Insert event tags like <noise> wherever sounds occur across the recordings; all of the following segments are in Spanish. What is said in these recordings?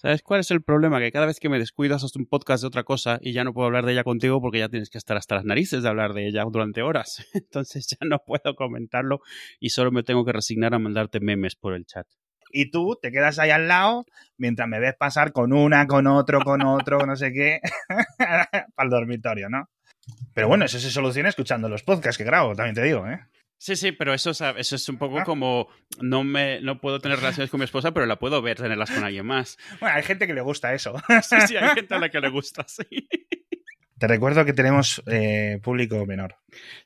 ¿Sabes cuál es el problema? Que cada vez que me descuido haces un podcast de otra cosa y ya no puedo hablar de ella contigo porque ya tienes que estar hasta las narices de hablar de ella durante horas. <laughs> Entonces ya no puedo comentarlo y solo me tengo que resignar a mandarte memes por el chat. Y tú te quedas ahí al lado mientras me ves pasar con una, con otro, con otro, no sé qué, <laughs> el dormitorio, ¿no? Pero bueno, eso se soluciona escuchando los podcasts que grabo, también te digo, ¿eh? Sí, sí, pero eso, eso es un poco como no me no puedo tener relaciones con mi esposa, pero la puedo ver tenerlas con alguien más. Bueno, hay gente que le gusta eso. Sí, sí, hay gente a la que le gusta, sí. Te recuerdo que tenemos eh, público menor.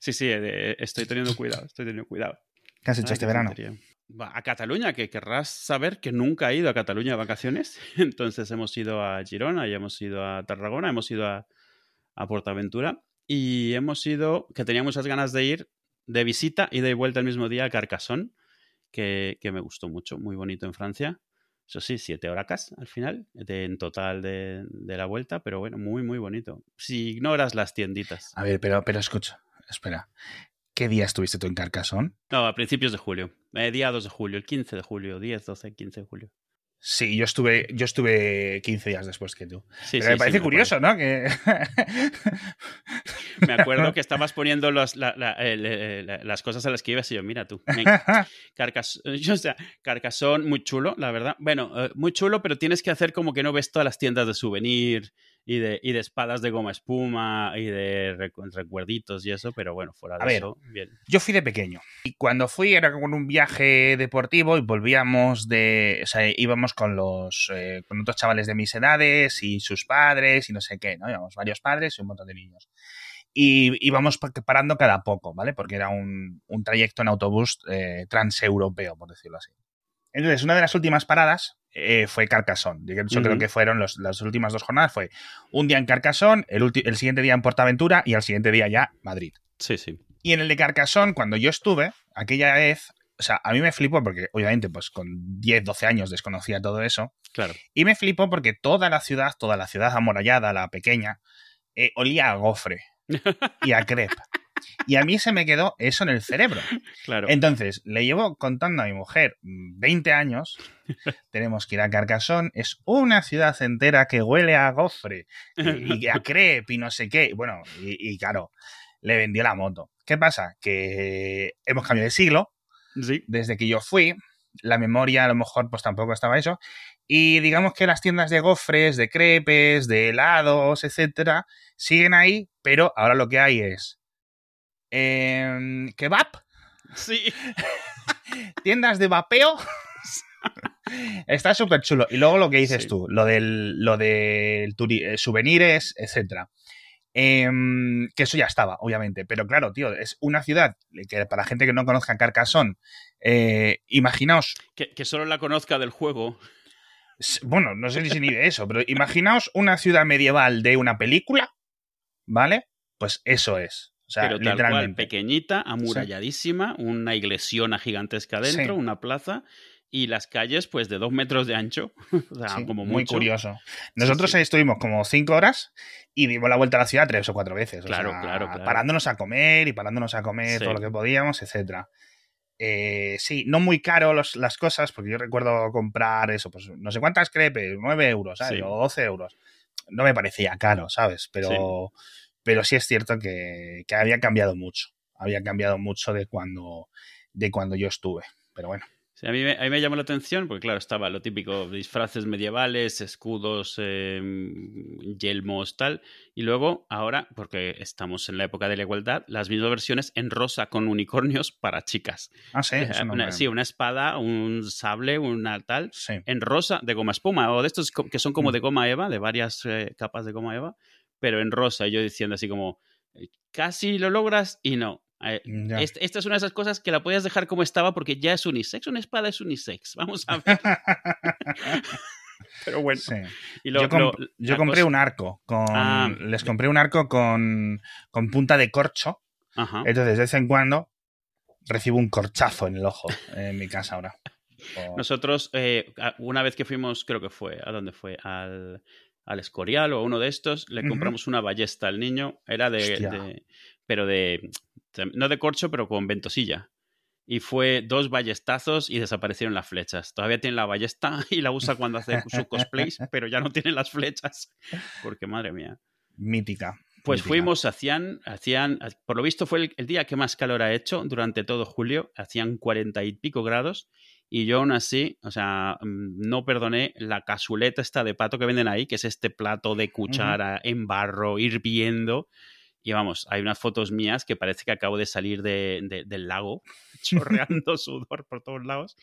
Sí, sí, eh, estoy teniendo cuidado, estoy teniendo cuidado. ¿Qué has hecho este verano? tontería. A Cataluña, que querrás saber que nunca he ido a Cataluña de vacaciones. <laughs> Entonces hemos ido a Girona y hemos ido a Tarragona, hemos ido a, a Portaventura y hemos ido, que tenía muchas ganas de ir de visita y de vuelta el mismo día a Carcassonne, que, que me gustó mucho, muy bonito en Francia. Eso sí, siete horacas al final, de- en total de, de la vuelta, pero bueno, muy, muy bonito. Si ignoras las tienditas. A ver, pero, pero escucha, espera. ¿Qué día estuviste tú en Carcassonne? No, a principios de julio. Eh, día 2 de julio, el 15 de julio, 10, 12, 15 de julio. Sí, yo estuve, yo estuve 15 días después que tú. Sí, Pero sí, me sí, parece me curioso, ¿no? Que... Me acuerdo que <laughs> estabas poniendo los- la- la- el- el- las cosas a las que ibas y yo, mira tú. <laughs> Carcas, o sea, Carcassonne, muy chulo, la verdad. Bueno, eh, muy chulo, pero tienes que hacer como que no ves todas las tiendas de souvenir y de, y de espadas de goma espuma y de recu- recuerditos y eso, pero bueno, fuera de A ver. eso, bien. Yo fui de pequeño. Y cuando fui era con un viaje deportivo y volvíamos de. O sea, íbamos con los. eh, con otros chavales de mis edades y sus padres y no sé qué, ¿no? Íbamos varios padres y un montón de niños. Y íbamos pa- parando cada poco, ¿vale? Porque era un, un trayecto en autobús eh, transeuropeo, por decirlo así. Entonces, una de las últimas paradas eh, fue Carcassonne. Yo creo que fueron los- las últimas dos jornadas. Fue un día en Carcassonne, el siguiente día en Portaventura y al siguiente día ya Madrid. Sí, sí. Y en el de Carcassonne, cuando yo estuve, aquella vez, o sea, a mí me flipó porque obviamente pues con 10, 12 años desconocía todo eso. Claro. Y me flipó porque toda la ciudad, toda la ciudad amurallada, la pequeña, eh, olía a gofre y a crepe. <laughs> Y a mí se me quedó eso en el cerebro. Claro. Entonces, le llevo contando a mi mujer mm, 20 años, <laughs> tenemos que ir a Carcassonne, es una ciudad entera que huele a gofre y, y a <laughs> crepe y no sé qué. Bueno, y, y claro, le vendió la moto. ¿Qué pasa? Que hemos cambiado de siglo, Sí. desde que yo fui, la memoria a lo mejor pues tampoco estaba eso, y digamos que las tiendas de gofres, de crepes, de helados, etcétera, siguen ahí, pero ahora lo que hay es em, kebab, Sí. <laughs> tiendas de vapeo. Está súper chulo. Y luego lo que dices Sí. tú, lo del, lo del eh, souvenirs, etcétera. Em, que eso ya estaba, obviamente. Pero claro, tío, es una ciudad que para gente que no conozca Carcassonne, eh, imaginaos, Que, que solo la conozca del juego. bueno, no sé si ni de eso, pero imaginaos una ciudad medieval de una película, ¿vale? Pues eso es. O sea, pero tal cual, pequeñita, amuralladísima, una iglesiona gigantesca dentro, Sí. una plaza y las calles pues de dos metros de ancho. <laughs> o sea, Sí, como muy curioso. Nosotros sí. estuvimos como cinco horas y dimos la vuelta a la ciudad tres o cuatro veces. o Claro, sea, claro, claro. Parándonos a comer y parándonos a comer todo lo que podíamos, etcétera. Eh, sí, no muy caro los- las cosas, porque yo recuerdo comprar eso, pues no sé cuántas crepes, 9 euros, ¿sabes? O 12 euros. No me parecía caro, ¿sabes? Pero sí, pero sí es cierto que, que había cambiado mucho. Había cambiado mucho de cuando, de cuando yo estuve. Pero bueno. Sí, a, mí me, a mí me llamó la atención porque, claro, estaba lo típico, disfraces medievales, escudos, eh, yelmos, tal. Y luego, ahora, porque estamos en la época de la igualdad, las mismas versiones en rosa con unicornios para chicas. Ah, sí, eso no Una- sí, una espada, un sable, una tal, sí. en rosa de goma espuma, o de estos que son como Mm. de goma eva, de varias eh, capas de goma eva, pero en rosa. Y yo diciendo así como, eh, casi lo logras y no. Eh, est- esta es una de esas cosas que la podías dejar como estaba porque ya es unisex. Una espada es unisex. <laughs> Vamos a ver. <laughs> Pero bueno. Sí. Y lo- yo, comp- lo- yo la compré cosa- un arco con. Ah. Les compré un arco con, con punta de corcho. Ajá. Entonces, de vez en cuando recibo un corchazo en el ojo en mi casa ahora. <laughs> Nosotros, eh, una vez que fuimos, creo que fue, ¿a dónde fue? Al, al Escorial o a uno de estos, le compramos una ballesta al niño. Era de, pero de, no de corcho, pero con ventosilla. y fue dos ballestazos y desaparecieron las flechas. Todavía tiene la ballesta <laughs> y la usa cuando hace su cosplay, <laughs> pero ya no tiene las flechas. Porque madre mía. Mítica. Pues mítica. fuimos, hacían, hacían, por lo visto fue el, el, día que más calor ha hecho durante todo julio, hacían cuarenta y pico grados y yo aún así, o sea, mm, no perdoné la casuleta esta de pato que venden ahí, que es este plato de cuchara uh -huh. en barro, hirviendo. Y vamos, hay unas fotos mías que parece que acabo de salir de, de, del lago, <laughs> <laughs> chorreando sudor por todos lados,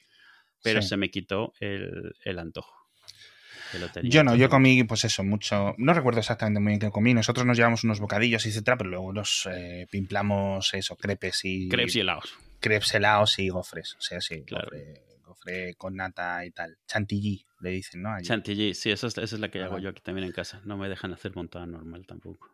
pero sí. se me quitó el, el antojo. Yo no, yo comí, pues eso, mucho. No recuerdo exactamente muy bien qué comí. Nosotros nos llevamos unos bocadillos, etcétera, pero luego nos eh, pimplamos eso, crepes y. Crepes y helados. Crepes helados y gofres. O sea, sí, claro. gofre, gofre, con nata y tal. Chantilly, le dicen, ¿no? Allí. Chantilly, sí, esa es, esa es la que hago yo aquí también en casa. No me dejan hacer montada normal tampoco.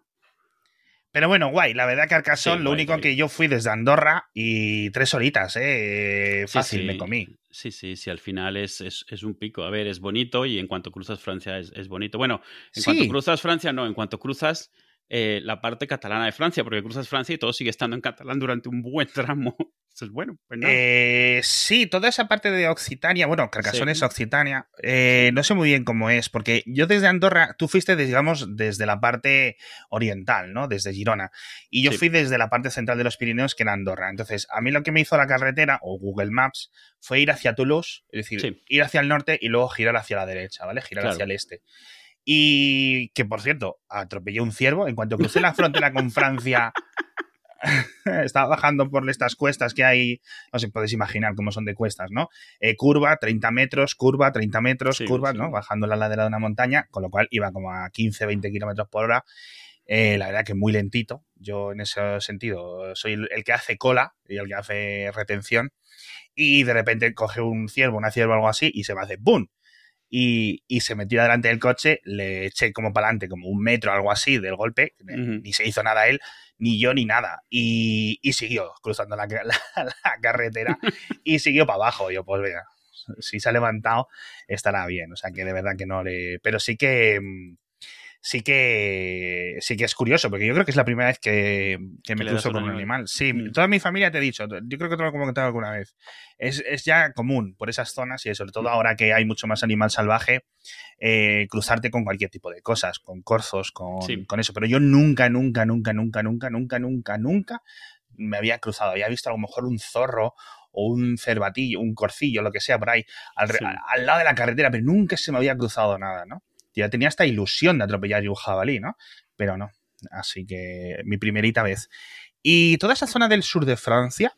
Pero bueno, guay. La verdad que Arcasón, sí, lo guay, único guay. que yo fui desde Andorra y tres horitas, ¿eh? Fácil, sí, sí. me comí. Sí, sí, sí, al final es, es, es, un pico. A ver, es bonito y en cuanto cruzas Francia es, es bonito. Bueno, en cuanto cruzas Francia, no, en cuanto cruzas eh, la parte catalana de Francia, porque cruzas Francia y todo sigue estando en catalán durante un buen tramo. Eso es bueno. Pues eh, sí, toda esa parte de Occitania, bueno, Carcassonne sí. es Occitania, eh, no sé muy bien cómo es, porque yo desde Andorra, tú fuiste, digamos, desde la parte oriental, ¿no? Desde Girona, y yo sí. fui desde la parte central de los Pirineos, que era Andorra. Entonces, a mí lo que me hizo la carretera, o Google Maps, fue ir hacia Toulouse, es decir, sí. ir hacia el norte y luego girar hacia la derecha, ¿vale? Girar claro. hacia el este. Y que, por cierto, atropellé un ciervo. En cuanto crucé la frontera con Francia, <laughs> estaba bajando por estas cuestas que hay, no sé, podéis imaginar cómo son de cuestas, ¿no? Eh, curva, 30 metros, curva, 30 metros, sí, curva, sí. ¿no? Bajando la ladera de una montaña, con lo cual iba como a 15, 20 kilómetros por hora. Eh, la verdad que muy lentito. Yo en ese sentido soy el, el, que hace cola y el que hace retención. Y de repente coge un ciervo, una cierva o algo así y se me hace ¡pum! Y, y, se metió delante del coche, le eché como para adelante, como un metro, algo así, del golpe, uh -huh. ni se hizo nada él, ni yo, ni nada, y, y siguió cruzando la, <laughs> la, la carretera y siguió para abajo, yo pues venga, si se ha levantado estará bien, o sea que de verdad que no le... Pero sí que mm, sí que sí que es curioso, porque yo creo que es la primera vez que, que me cruzo con un animal. Sí, mm. toda mi familia te he dicho, yo creo que te lo he comentado alguna vez. Es, es, ya común por esas zonas y sobre todo mm. ahora que hay mucho más animal salvaje, eh, cruzarte con cualquier tipo de cosas, con corzos, con, sí. con eso. Pero yo nunca, nunca, nunca, nunca, nunca, nunca, nunca, nunca me había cruzado. Había visto a lo mejor un zorro o un cervatillo, un corcillo, lo que sea, por ahí, al, sí. al, al lado de la carretera, pero nunca se me había cruzado nada, ¿no? Ya tenía esta ilusión de atropellar un jabalí, ¿no? Pero no. Así que mi primerita vez. Y toda esa zona del sur de Francia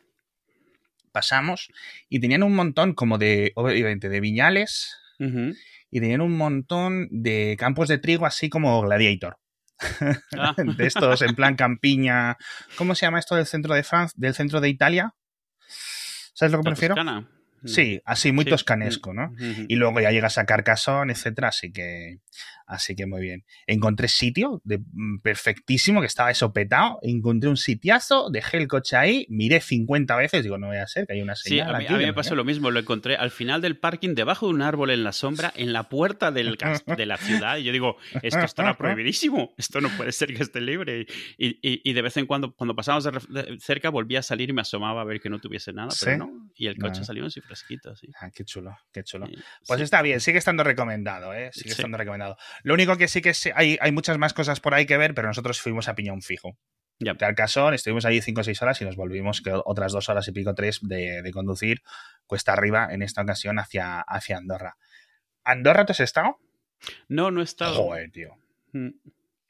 pasamos y tenían un montón como de, obviamente, de viñales uh -huh. y tenían un montón de campos de trigo así como gladiator. Ah. <laughs> de estos en plan campiña. ¿Cómo se llama esto del centro de Francia, del centro de Italia? ¿Sabes lo que me refiero? Toscana. Sí, así muy sí. toscanesco, ¿no? Uh -huh. Y luego ya llegas a Carcassonne, etcétera, así que así que muy bien. Encontré sitio de, mm, perfectísimo, que estaba eso petado, encontré un sitiazo, dejé el coche ahí, miré 50 veces, digo, no voy a ser que hay una señal Sí, a mí, aquí, a mí me pasó lo mismo, lo encontré al final del parking, debajo de un árbol en la sombra, <laughs> en la puerta del, de la ciudad, y yo digo, esto estará prohibidísimo, esto no puede ser que esté libre. Y, y, y de vez en cuando, cuando pasábamos de, cerca, volvía a salir y me asomaba a ver que no tuviese nada, pero ¿Sí? no, y el coche no. salió así fresquito, sí. Ah, qué chulo, qué chulo. Sí, pues sí. está bien, sigue estando recomendado, ¿eh? Sigue estando recomendado. Lo único que sí que hay, hay muchas más cosas por ahí que ver, pero nosotros fuimos a Piñón Fijo. Ya. De Arcasón, estuvimos allí 5 o 6 horas y nos volvimos que otras dos horas y pico, tres de, de, conducir cuesta arriba, en esta ocasión hacia, hacia Andorra. ¿Andorra te has estado? No, no he estado. Joder, tío. Mm.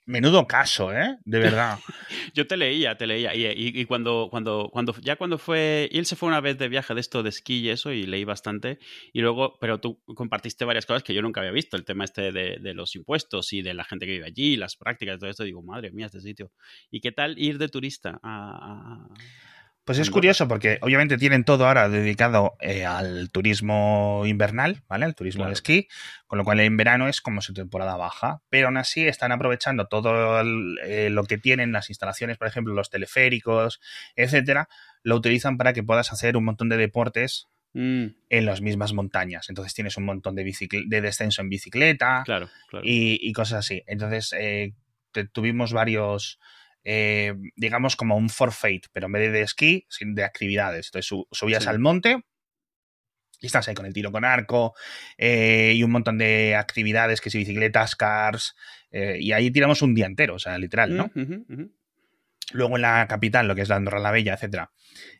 Menudo caso, ¿eh? De verdad. <laughs> Yo te leía, te leía. Y, y, y, cuando, cuando, cuando, ya cuando fue. Y él se fue una vez de viaje de esto de esquí y eso, y leí bastante. Y luego, pero tú compartiste varias cosas que yo nunca había visto. El tema este de, de los impuestos y de la gente que vive allí, las prácticas y todo esto. Digo, madre mía, este sitio. ¿Y qué tal ir de turista a, a pues es curioso porque obviamente tienen todo ahora dedicado eh, al turismo invernal, ¿vale? El turismo claro. de esquí, con lo cual en verano es como su temporada baja, pero aún así están aprovechando todo el, eh, lo que tienen las instalaciones, por ejemplo, los teleféricos, etcétera, lo utilizan para que puedas hacer un montón de deportes Mm. en las mismas montañas. Entonces tienes un montón de, de descenso en bicicleta claro, claro. Y, y, cosas así. Entonces eh, tuvimos varios eh, digamos, como un forfeit, pero en vez de esquí, de actividades. Entonces su- subías Sí. al monte y estás ahí con el tiro con arco eh, y un montón de actividades, que si bicicletas, cars, eh, y ahí tiramos un día entero, o sea, literal, ¿no? Luego en la capital, lo que es la Andorra la Bella, etcétera,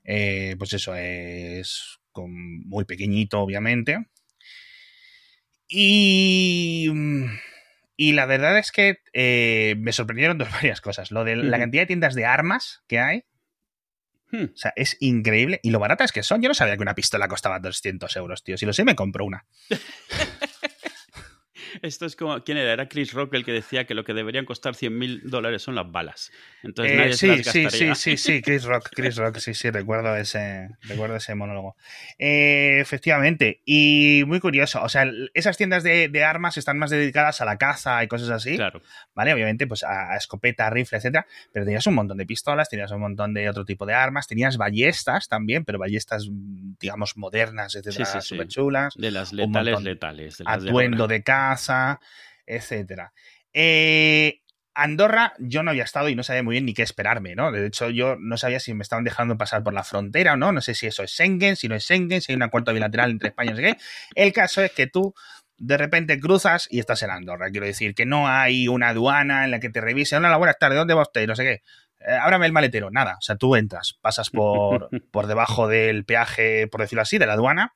eh, pues eso es con- muy pequeñito, obviamente. Y, y la verdad es que eh, me sorprendieron dos <laughs> varias cosas. Lo de la cantidad de tiendas de armas que hay, Hmm. o sea, es increíble. Y lo baratas que son. Yo no sabía que una pistola costaba 200 euros, tío. Si lo sé, me compro una. <laughs> Esto es como, ¿quién era? Era Chris Rock el que decía que lo que deberían costar 100.000 dólares son las balas. Entonces Eh, nadie se sí, las sí, gastaría. sí, sí, sí, Chris Rock, Chris Rock, sí, sí, recuerdo ese, recuerdo ese monólogo. Eh, efectivamente, y muy curioso, o sea, esas tiendas de, de armas están más dedicadas a la caza y cosas así, Claro. ¿vale? Obviamente, pues a, a escopeta, rifle, etcétera, pero tenías un montón de pistolas, tenías un montón de otro tipo de armas, tenías ballestas también, pero ballestas, digamos, modernas, etcétera, Sí, sí, sí. súper chulas De las letales, letales. de las de atuendo ahora. de caza, etcétera. Eh, Andorra, yo no había estado y no sabía muy bien ni qué esperarme, ¿no? De hecho, yo no sabía si me estaban dejando pasar por la frontera o no. No sé si eso es Schengen, si no es Schengen, si hay un acuerdo bilateral entre España y qué. El caso es que tú de repente cruzas y estás en Andorra. Quiero decir que no hay una aduana en la que te revisen. Hola, buenas tardes, ¿dónde va usted? No sé qué. Eh, ábrame el maletero. Nada. O sea, tú entras, pasas por, <laughs> por debajo del peaje, por decirlo así, de la aduana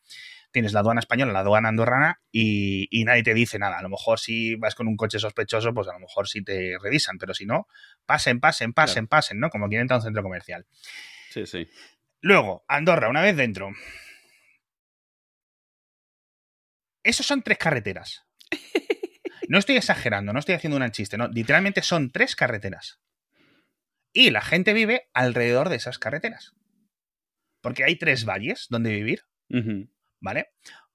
tienes la aduana española, la aduana andorrana y, y nadie te dice nada. A lo mejor si vas con un coche sospechoso, pues a lo mejor sí te revisan, pero si no, pasen, pasen, pasen, pasen, ¿no? Como quien entra a un centro comercial. Sí, sí. Luego, Andorra, una vez dentro. Esos son tres carreteras. <laughs> No estoy exagerando, no estoy haciendo un chiste, no. Literalmente son tres carreteras. Y la gente vive alrededor de esas carreteras. Porque hay tres valles donde vivir. ¿Vale?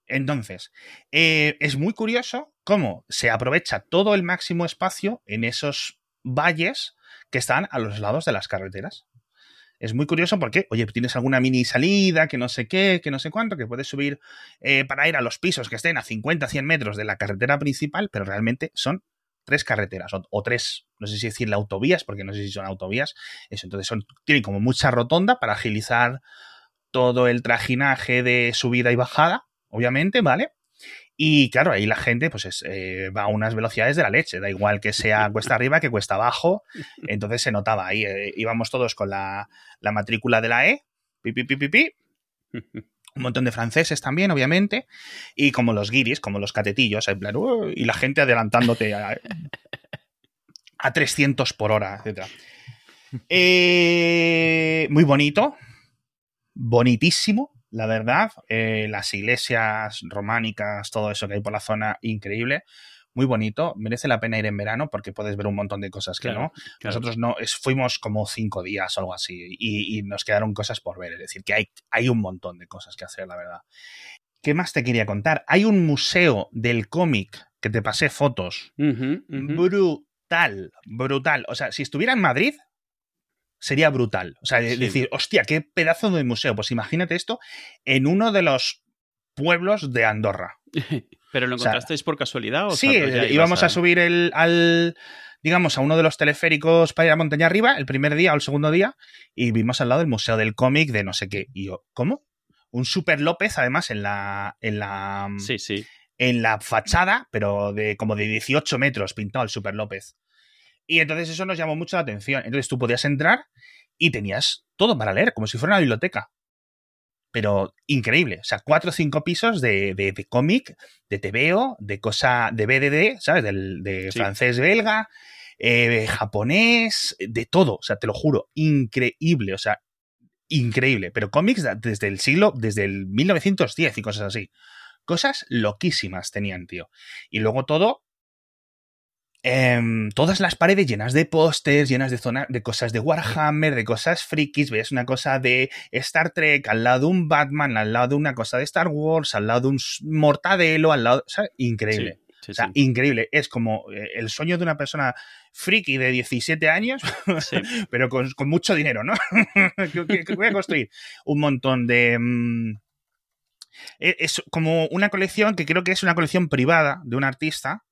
Entonces, eh, es muy curioso cómo se aprovecha todo el máximo espacio en esos valles que están a los lados de las carreteras. Es muy curioso porque, oye, tienes alguna mini salida, que no sé qué, que no sé cuánto, que puedes subir eh, para ir a los pisos que estén a 50, 100 metros de la carretera principal, pero realmente son tres carreteras o, o tres, no sé si decirle autovías, porque no sé si son autovías. Eso, entonces son, tienen como mucha rotonda para agilizar todo el trajinaje de subida y bajada, obviamente, ¿vale? Y claro, ahí la gente pues es, eh, va a unas velocidades de la leche, da igual que sea cuesta arriba que cuesta abajo, entonces se notaba ahí, eh, íbamos todos con la, la matrícula de la E, pi, pi, pi, pi, un montón de franceses también, obviamente, y como los guiris, como los catetillos, en plan, y la gente adelantándote a, a 300 por hora, etc. Eh, muy bonito, bonitísimo, la verdad. Eh, las iglesias románicas, todo eso que hay por la zona, increíble. Muy bonito, merece la pena ir en verano porque puedes ver un montón de cosas que Claro, no. claro. Nosotros no, es- fuimos como cinco días o algo así y, y nos quedaron cosas por ver. Es decir, que hay, hay un montón de cosas que hacer, la verdad. ¿Qué más te quería contar? Hay un museo del cómic que te pasé fotos. Brutal, brutal. O sea, si estuviera en Madrid, sería brutal. O sea, Sí. decir, hostia, qué pedazo de museo. Pues imagínate esto en uno de los pueblos de Andorra. <laughs> ¿Pero lo O sea, encontrasteis por casualidad? O sí, ya eh, íbamos a... subir el, al, digamos, a uno de los teleféricos para ir a montaña arriba, el primer día o el segundo día, y vimos al lado el Museo del Cómic de no sé qué. Y yo, ¿cómo? Un Super López, además, en la, en la, Sí, sí. en la fachada, pero de como de 18 metros pintado el Super López. Y entonces eso nos llamó mucho la atención. Entonces tú podías entrar y tenías todo para leer, como si fuera una biblioteca. Pero increíble. O sea, cuatro o cinco pisos de, de, de cómic, de TVO, de cosa, de BDD, ¿sabes? Del, de Sí. francés, belga, eh, japonés, de todo. O sea, te lo juro, increíble. O sea, increíble. Pero cómics desde el siglo, desde el 1910 y cosas así. Cosas loquísimas tenían, tío. Y luego todo. Em, todas las paredes llenas de pósters, llenas de zonas, de cosas de Warhammer, de cosas frikis, ves una cosa de Star Trek, al lado de un Batman, al lado de una cosa de Star Wars, al lado de un mortadelo, al lado. ¿sabes? Increíble. Sí, sí, O sea, sí. increíble. Es como eh, el sueño de una persona friki de 17 años, <laughs> pero con, con mucho dinero, ¿no? que, que- que voy a construir un montón de... mm, e- es como una colección que creo que es una colección privada de un artista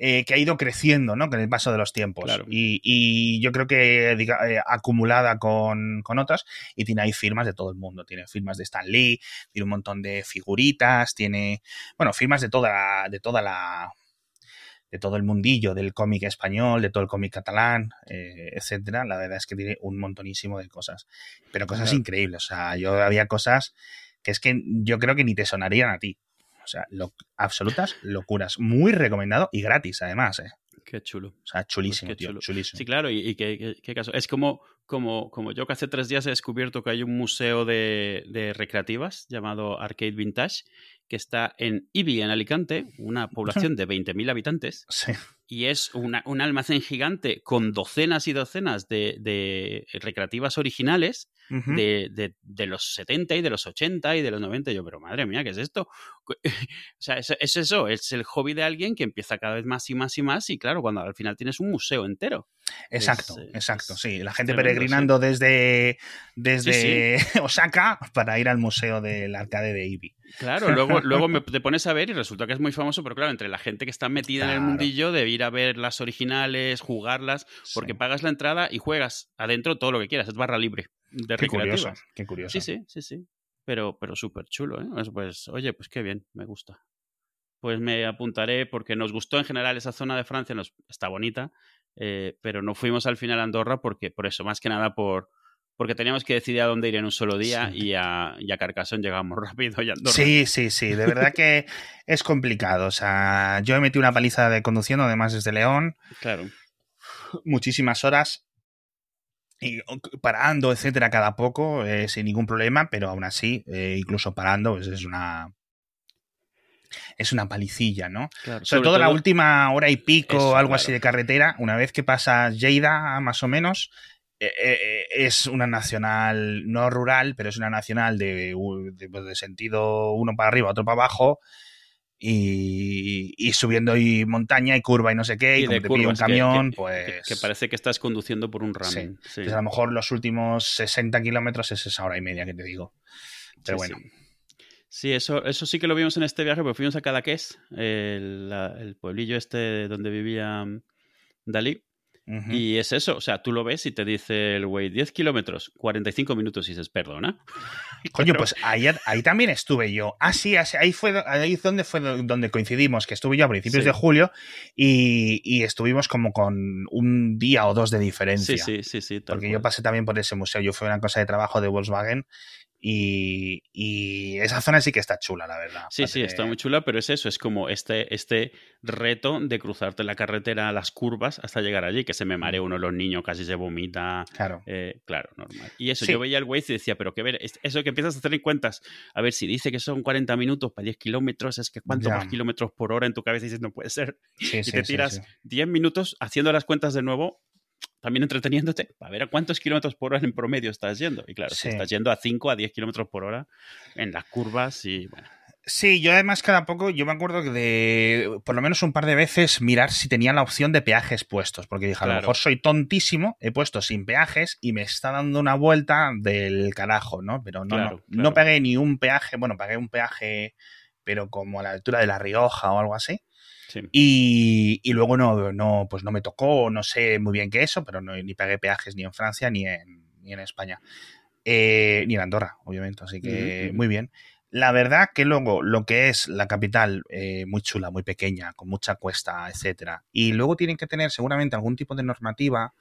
eh, que ha ido creciendo, ¿no? Con el paso de los tiempos. Claro. Y, y yo creo que diga, eh, acumulada con, con otras, y tiene ahí firmas de todo el mundo. Tiene firmas de Stan Lee, tiene un montón de figuritas, tiene, bueno, firmas de toda la, de toda la, de todo el mundillo del cómic español, de todo el cómic catalán, eh, etcétera. La verdad es que tiene un montonísimo de cosas. Pero cosas Claro. increíbles. O sea, yo había cosas que es que yo creo que ni te sonarían a ti. O sea, lo- absolutas locuras. Muy recomendado y gratis, además. ¿eh? Qué chulo. O sea, chulísimo, Pues tío. chulo. Chulísimo. Sí, claro, y, y qué, qué- qué caso. Es como, como, como yo que hace tres días he descubierto que hay un museo de, de recreativas llamado Arcade Vintage, que está en Ibi, en Alicante, una población de 20.000 habitantes, Sí. y es una- un almacén gigante con docenas y docenas de, de recreativas originales de, de- de los 70 y de los 80 y de los 90. Y yo, pero madre mía, ¿qué es esto? <laughs> O sea, es, es eso, es el hobby de alguien que empieza cada vez más y más y más. Y claro, cuando al final tienes un museo entero. Exacto, es- exacto. es Sí, la gente peregrinando desde, desde <laughs> Osaka para ir al museo del arcade de Ibi. Claro, luego, luego me- te pones a ver y resulta que es muy famoso, pero claro, entre la gente que está metida en el mundillo de ir a ver las originales, jugarlas, porque Sí. pagas la entrada y juegas adentro todo lo que quieras, es barra libre de Qué curioso, qué curioso. Sí, sí, sí, sí. Pero, pero súper chulo, ¿eh? Pues, pues, oye, pues qué bien, me gusta. Pues me apuntaré porque nos gustó en general esa zona de Francia, nos, está bonita, eh, pero no fuimos al final a Andorra porque, por eso, más que nada por porque teníamos que decidir a dónde ir en un solo día Sí. y, a, y a Carcassonne llegamos <laughs> rápido y Andorra. Sí, sí, sí, de verdad que es complicado. O sea, yo he metido una paliza de conduciendo, además desde León, Claro. muchísimas horas y parando, etcétera, cada poco, eh, sin ningún problema, pero aún así, eh, incluso parando, pues es una es una palicilla, ¿no? claro. Sobre, todo, la última hora y pico, Eso, algo claro. así de carretera, una vez que pasa Lleida, más o menos, es una nacional, no rural, pero es una nacional de, de, pues, de sentido uno para arriba, otro para abajo, y, y subiendo y montaña y curva y no sé qué, y, Y como te pilla un que- camión, que, pues... que- parece que estás conduciendo por un ramen. Sí, a lo mejor los últimos 60 kilómetros es esa hora y media que te digo. Pero Sí, bueno, sí. Eso, eso sí que lo vimos en este viaje, porque fuimos a Cadaqués, el, el pueblillo este donde vivía mm, Y es eso, o sea, tú lo ves y te dice el güey 10 kilómetros, 45 minutos y dices, perdona. <laughs> Coño, pues ahí, ahí también estuve yo. Ah, sí, así- ahí fue ahí donde fue donde coincidimos, que estuve yo a principios Sí. de julio y, y estuvimos como con un día o dos de diferencia. Sí, sí, sí, sí. porque yo pasé también por ese museo. Yo fui a una cosa de trabajo de Volkswagen y, y esa zona sí que está chula, la verdad. Sí, sí, está muy chula, pero es eso, es como este, este reto de cruzarte la carretera las curvas hasta llegar allí, que se me marea uno de los niños, casi se vomita. Claro. eh, claro, normal. Y eso, Sí. yo veía el Waze y decía, pero que ver, es- eso que empiezas a hacer en cuentas, a ver, si dice que son 40 minutos para 10 kilómetros, es que cuánto Ya. más kilómetros por hora en tu cabeza dices, no puede ser. Sí, Y sí, te tiras sí. 10 minutos haciendo las cuentas de nuevo, también entreteniéndote, para ver a cuántos kilómetros por hora en promedio estás yendo. Y claro, si estás yendo a 5 a 10 kilómetros por hora en las curvas y bueno. Sí, yo además cada poco, yo me acuerdo que de por lo menos un par de veces mirar si tenía la opción de peajes puestos, porque dije, a lo mejor soy tontísimo, he puesto sin peajes y me está dando una vuelta del carajo, ¿no? Pero no, Claro, no, claro. no pagué ni un peaje, bueno, pagué un peaje, pero como a la altura de La Rioja o algo así. Sí. Y, y luego no, no, pues no me tocó, no sé muy bien qué eso, pero no, ni pagué peajes ni en Francia ni en, ni en España. Eh, ni en Andorra, obviamente, así que Ujú. muy bien. La verdad que luego lo que es la capital, eh, muy chula, muy pequeña, con mucha cuesta, etcétera. Y luego tienen que tener seguramente algún tipo de normativa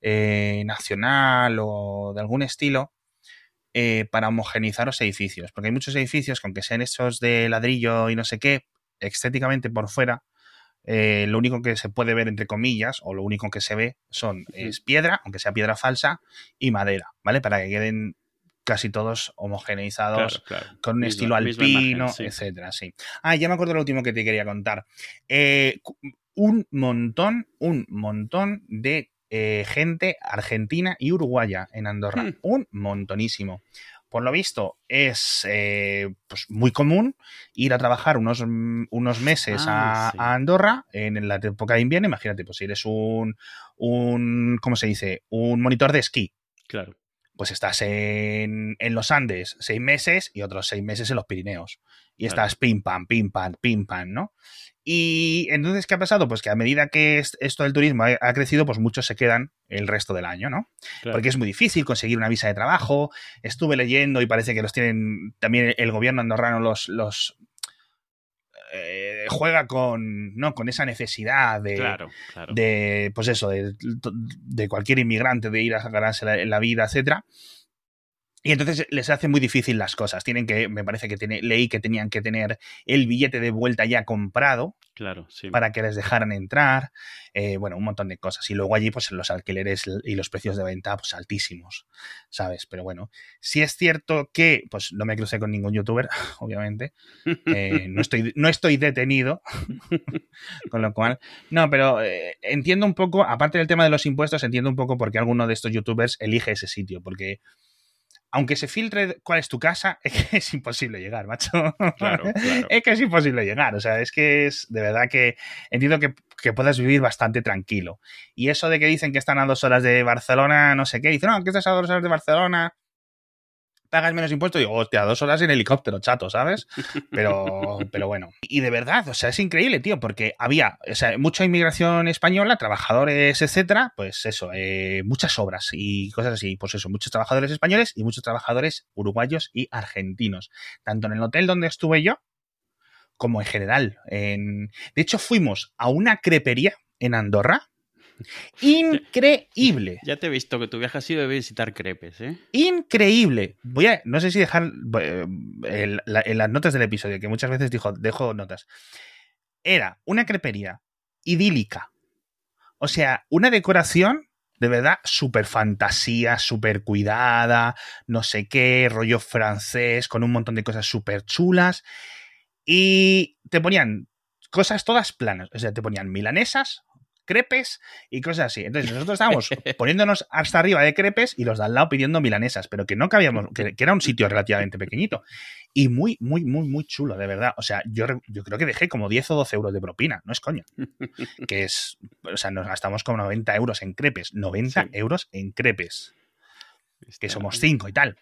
eh, nacional o de algún estilo eh, para homogenizar los edificios. Porque hay muchos edificios que aunque sean hechos de ladrillo y no sé qué, estéticamente por fuera, eh, lo único que se puede ver, entre comillas, o lo único que se ve son es piedra, aunque sea piedra falsa, y madera, ¿vale? Para que queden casi todos homogeneizados Claro, claro. con un estilo alpino, imagen, sí. etcétera, sí. Ah, ya me acuerdo lo último que te quería contar. Eh, un montón, un montón de eh, gente argentina y uruguaya en Andorra. Hmm. Un montonísimo. Por lo visto, es eh, pues muy común ir a trabajar unos, unos meses Ah, a, sí. a Andorra en la época de invierno. Imagínate, pues si eres un, un, ¿cómo se dice? Un monitor de esquí Claro. Pues estás en, en, los Andes seis meses y otros seis meses en los Pirineos. Y estás pim pam, pim pam, pim pam, ¿no? Y entonces, ¿qué ha pasado? Pues que a medida que esto del turismo ha, crecido, pues muchos se quedan el resto del año, ¿no? Porque es muy difícil conseguir una visa de trabajo. Estuve leyendo y parece que los tienen también el gobierno andorrano los, los eh, juega con, ¿no? con esa necesidad de, de pues eso, de, de, cualquier inmigrante de ir a ganarse la, la vida, etcétera. Y entonces les hace muy difícil las cosas. Tienen que, me parece que tiene, leí que tenían que tener el billete de vuelta ya comprado. Claro, sí. Para que les dejaran entrar. Eh, bueno, un montón de cosas. Y luego allí, pues los alquileres y los precios de venta, pues altísimos. ¿Sabes? Pero bueno, si es cierto que, pues no me crucé con ningún youtuber, <laughs> obviamente. Eh, no, estoy, no estoy detenido. <laughs> con lo cual. No, pero eh, entiendo un poco, aparte del tema de los impuestos, entiendo un poco por qué alguno de estos youtubers elige ese sitio. Porque aunque se filtre cuál es tu casa, <laughs> es que es imposible llegar, macho. Claro, Es que es imposible llegar. O sea, es que es de verdad que entiendo que, que puedas vivir bastante tranquilo. Y eso de que dicen que están a dos horas de Barcelona, no sé qué, dicen, no, que estás a dos horas de Barcelona, pagas menos impuestos, digo, hostia, dos horas en helicóptero, chato, ¿sabes? Pero, <laughs> pero bueno. Y de verdad, o sea, es increíble, tío, porque había, o sea, mucha inmigración española, trabajadores, etcétera, pues eso, eh, muchas obras y cosas así, pues eso, muchos trabajadores españoles y muchos trabajadores uruguayos y argentinos. Tanto en el hotel donde estuve yo, como en general. En... De hecho, fuimos a una crepería en Andorra, Increíble. Ya te he visto que tu viaje ha sido de visitar crepes, ¿eh? Increíble. Voy a, no sé si dejar eh, en las notas del episodio, que muchas veces dijo, dejo notas. Era una crepería idílica. O sea, una decoración de verdad súper fantasía, súper cuidada, no sé qué, rollo francés, con un montón de cosas súper chulas. Y te ponían cosas todas planas. O sea, te ponían milanesas, crepes y cosas así. Entonces nosotros estábamos <laughs> poniéndonos hasta arriba de crepes y los de al lado pidiendo milanesas, pero que no cabíamos, que, era un sitio relativamente pequeñito. Y muy, muy, muy, muy chulo, de verdad. O sea, yo, yo creo que dejé como 10 o 12 euros de propina, no es coño. <laughs> Que es, o sea, nos gastamos como 90 euros en crepes. 90 euros en crepes. Que somos 5 y tal.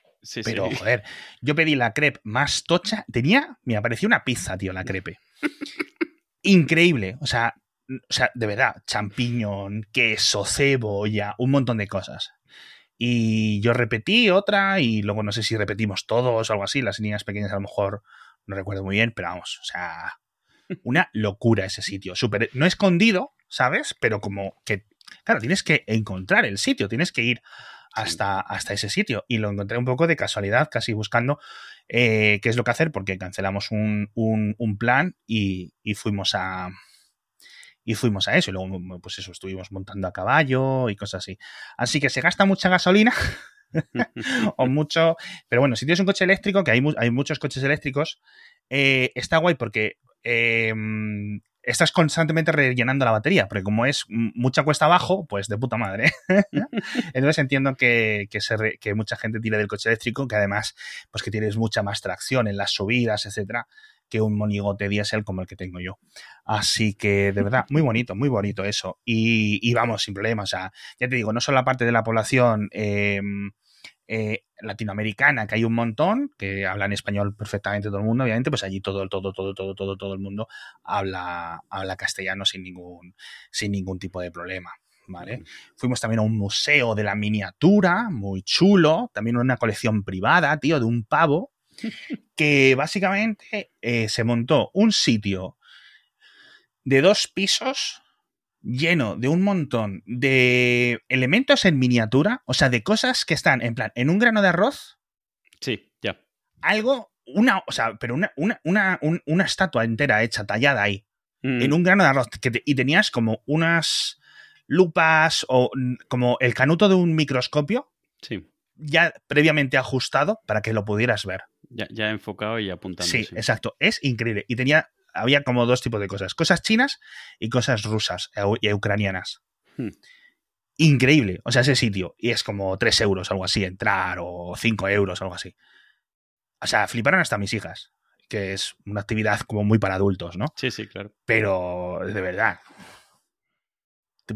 pero, joder, yo pedí la crepe más tocha. Tenía, me apareció una pizza, tío, la crepe. <laughs> Increíble. O sea, o sea, de verdad, champiñón, queso, cebolla, un montón de cosas. Y yo repetí otra y luego no sé si repetimos todos o algo así. Las niñas pequeñas a lo mejor no recuerdo muy bien, pero vamos, o sea, <laughs> una locura ese sitio. Súper, no escondido, ¿sabes? Pero como que, claro, tienes que encontrar el sitio, tienes que ir hasta, hasta ese sitio. Y lo encontré un poco de casualidad, casi buscando eh, qué es lo que hacer, porque cancelamos un, un, plan y fuimos a, y fuimos a eso. Y luego, pues eso, estuvimos montando a caballo y cosas así. Así que se gasta mucha gasolina. <laughs> o mucho. Pero bueno, si tienes un coche eléctrico, que hay, hay muchos coches eléctricos, eh, está guay porque em, estás constantemente rellenando la batería, porque como es mucha cuesta abajo, pues de puta madre. <laughs> Entonces entiendo que, que, mucha gente tira del coche eléctrico, que además, pues que tienes mucha más tracción en las subidas, etcétera que un monigote diésel como el que tengo yo. Así que, de verdad, muy bonito, muy bonito eso. Y, vamos, sin problema. O sea, ya te digo, no solo la parte de la población em, eh, latinoamericana, que hay un montón, que hablan español perfectamente todo el mundo, obviamente, pues allí todo, todo, todo, todo, todo, todo el mundo habla, habla castellano sin ningún, sin ningún tipo de problema. ¿Vale? Fuimos también a un museo de la miniatura, muy chulo, también una colección privada, tío, de un pavo, <laughs> que básicamente eh, se montó un sitio de dos pisos lleno de un montón de elementos en miniatura, o sea, de cosas que están en plan, en un grano de arroz. Sí, ya. Algo, una, o sea, pero una, una, una, estatua entera hecha, tallada ahí, mm. en un grano de arroz, que y tenías como unas lupas o como el canuto de un microscopio. Sí. Ya previamente ajustado para que lo pudieras ver. Ya, enfocado y apuntando. Sí, exacto. Es increíble. Y tenía, había como dos tipos de cosas. Cosas chinas y cosas rusas y ucranianas. Hmm. Increíble. O sea, ese sitio. Y es como 3 euros, algo así, entrar, o 5 euros, algo así. O sea, fliparon hasta mis hijas. Que es una actividad como muy para adultos, ¿no? Sí, sí, claro. Pero, de verdad.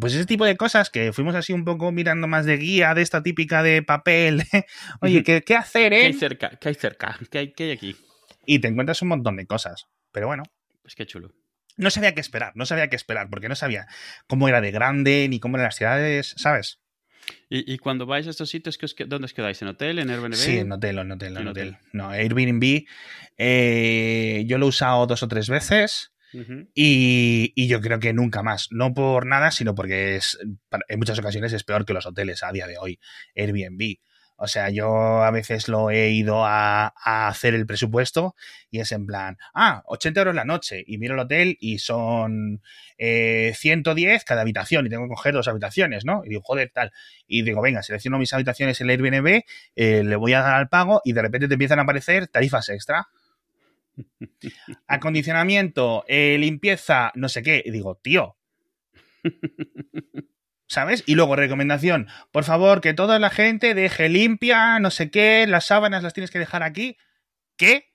Pues ese tipo de cosas que fuimos así un poco mirando más de guía, de esta típica de papel. <laughs> Oye, ¿qué, ¿qué, hacer, eh? ¿Qué hay cerca? ¿Qué hay cerca? ¿Qué hay, ¿Qué hay aquí? Y te encuentras un montón de cosas. Pero bueno. Pues qué chulo. No sabía qué esperar, no sabía qué esperar, porque no sabía cómo era de grande, ni cómo eran las ciudades, ¿sabes? ¿Y, y cuando vais a estos sitios, ¿qué os, ¿dónde os quedáis? ¿En hotel? ¿En Airbnb? Sí, en hotel, en hotel, en, En hotel. hotel. No, Airbnb, eh, yo lo he usado dos o tres veces. Y, y yo creo que nunca más. No por nada, sino porque es, en muchas ocasiones es peor que los hoteles a día de hoy. Airbnb. O sea, yo a veces lo he ido a, a hacer el presupuesto y es en plan, ah, 80 euros la noche. Y miro el hotel y son eh, 110 cada habitación y tengo que coger dos habitaciones, ¿no? Y digo, joder, tal. Y digo, venga, selecciono mis habitaciones en el Airbnb, eh, le voy a dar al pago y de repente te empiezan a aparecer tarifas extra acondicionamiento, eh, limpieza, no sé qué. Y digo, tío. ¿Sabes? Y luego recomendación, por favor, que toda la gente deje limpia, no sé qué, las sábanas las tienes que dejar aquí. ¿Qué?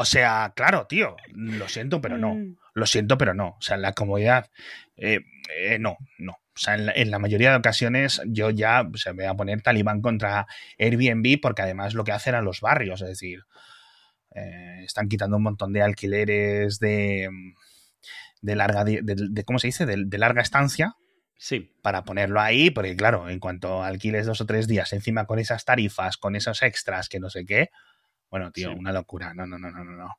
O sea, claro, tío, lo siento, pero no. Lo siento, pero no. O sea, la comodidad, eh, eh, no, no. O sea, en la, en la mayoría de ocasiones yo ya o me voy a poner talibán contra Airbnb porque además lo que hacen a los barrios, es decir, eh, están quitando un montón de alquileres de, de larga, de, ¿cómo se dice? De, de larga estancia Sí. para ponerlo ahí, porque claro, en cuanto alquiles dos o tres días encima con esas tarifas, con esos extras, que no sé qué, bueno, tío, Sí. una locura. No, no, no, no, no, no.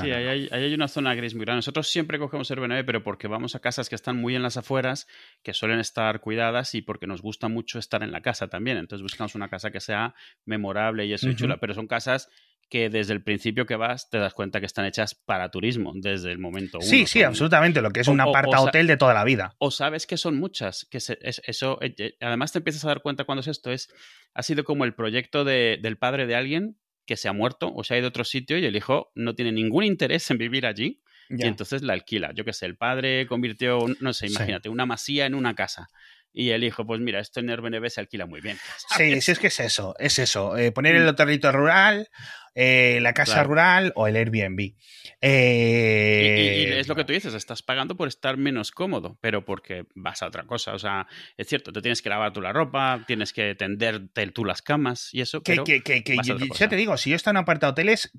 Sí, ahí hay, ahí hay una zona gris muy grande. Nosotros siempre cogemos Airbnb, pero porque vamos a casas que están muy en las afueras, que suelen estar cuidadas y porque nos gusta mucho estar en la casa también. Entonces buscamos una casa que sea memorable y eso y Ujú. chula, pero son casas que desde el principio que vas te das cuenta que están hechas para turismo, desde el momento uno. Sí, sí, absolutamente. Lo que es o- un o- o aparta sea- hotel de toda la vida. o sabes que son muchas, que se- es- eso, eh, eh, además te empiezas a dar cuenta cuando es esto, es, ha sido como el proyecto de- del padre de alguien que se ha muerto o se ha ido a otro sitio y el hijo no tiene ningún interés en vivir allí Ya. y entonces la alquila. Yo qué sé, el padre convirtió, no sé, Sí. imagínate, una masía en una casa. Y el hijo, pues mira, esto en Airbnb se alquila muy bien. <laughs> Sí, ¿sabes? sí, es que es eso, es eso. eh, poner Mm. el hotelito rural, eh, la casa Claro. rural o el Airbnb. Y, y- y Eh, es lo que tú dices, estás pagando por estar menos cómodo, pero porque vas a otra cosa. O sea, es cierto, te tienes que lavar tú la ropa, tienes que tenderte tú las camas y eso, Que, pero que, que, yo- ya te digo, si yo estado en aparta hoteles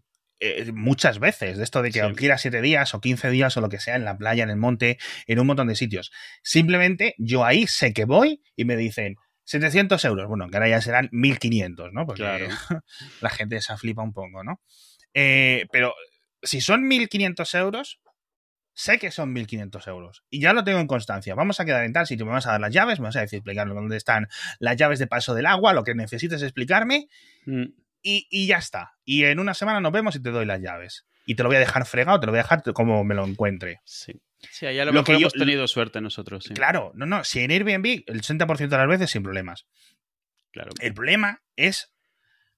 eh, muchas veces, de esto de que Sí. alquilas 7 días o 15 días o lo que sea, en la playa, en el monte, en un montón de sitios. Simplemente yo ahí sé que voy y me dicen 700 euros. Bueno, que ahora ya serán 1500, ¿no? Porque Claro. <laughs> la gente se flipa un poco, ¿no? Eh, pero si son 1500 euros, sé que son 1500 euros y ya lo tengo en constancia. Vamos a quedar en tal sitio, me vas a dar las llaves, me vas a decir explicarme dónde están las llaves de paso del agua, lo que necesites explicarme Mm, y, y ya está. Y en una semana nos vemos y te doy las llaves. Y te lo voy a dejar fregado, te lo voy a dejar como me lo encuentre. Sí. Sí, ahí a lo, que yo- hemos tenido suerte nosotros, sí. Claro, no, no, si en Airbnb el 60% de las veces sin problemas. Claro. El problema es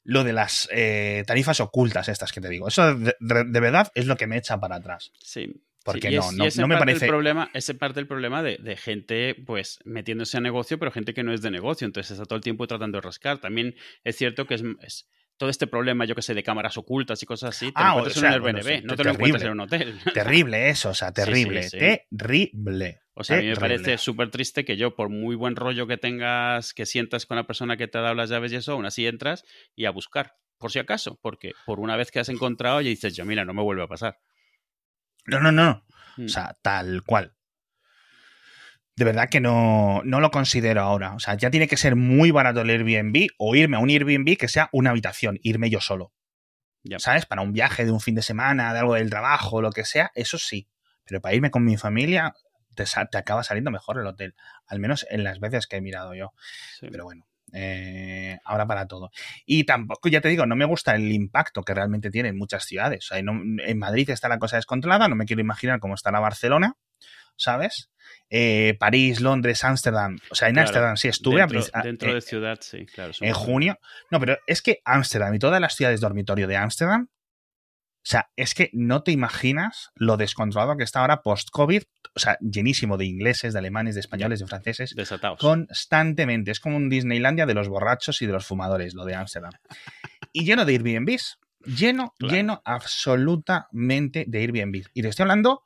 lo de las eh, tarifas ocultas estas que te digo. Eso de, de- de verdad es lo que me echa para atrás. Sí. Porque Sí, no, es- no, me parece... El problema, ese parte del problema de, de gente, pues, metiéndose a negocio, pero gente que no es de negocio. Entonces está todo el tiempo tratando de rascar. También es cierto que es, es todo este problema, yo que sé, de cámaras ocultas y cosas así, te Ah, lo o encuentras sea, en un bueno, Airbnb, sí, no te lo encuentras en un hotel. <laughs> Terrible eso, o sea, sí, terrible, sí. terrible. O sea, a mí me terrible. parece súper triste que yo, por muy buen rollo que tengas, que sientas con la persona que te ha dado las llaves y eso, aún así entras y a buscar, por si acaso, porque por una vez que has encontrado y dices, yo, mira, no me vuelve a pasar. No, no, no. Mm. O sea, tal cual. De verdad que no, no lo considero ahora. O sea, ya tiene que ser muy barato el Airbnb o irme a un Airbnb que sea una habitación, irme yo solo. Ya. ¿Sabes? Para un viaje de un fin de semana, de algo del trabajo, lo que sea, eso sí. Pero para irme con mi familia, te, te acaba saliendo mejor el hotel. Al menos en las veces que he mirado yo. Sí. Pero bueno, eh, ahora para todo. Y tampoco, ya te digo, no me gusta el impacto que realmente tiene en muchas ciudades. O sea, no- en Madrid está la cosa descontrolada, no me quiero imaginar cómo estará Barcelona, ¿sabes? Eh, París, Londres, Ámsterdam. O sea, en Claro, Ámsterdam sí estuve a dentro, a- dentro eh, de ciudad, sí, claro. en junio. No, pero es que Ámsterdam y todas las ciudades dormitorio de Ámsterdam, o sea, es que no te imaginas lo descontrolado que está ahora post-COVID, o sea, llenísimo de ingleses, de alemanes, de españoles, de franceses, Desatados. constantemente. Es como un Disneylandia de los borrachos y de los fumadores, lo de Ámsterdam. Y lleno de Airbnbs. Lleno, Claro. lleno absolutamente de Airbnbs. Y te estoy hablando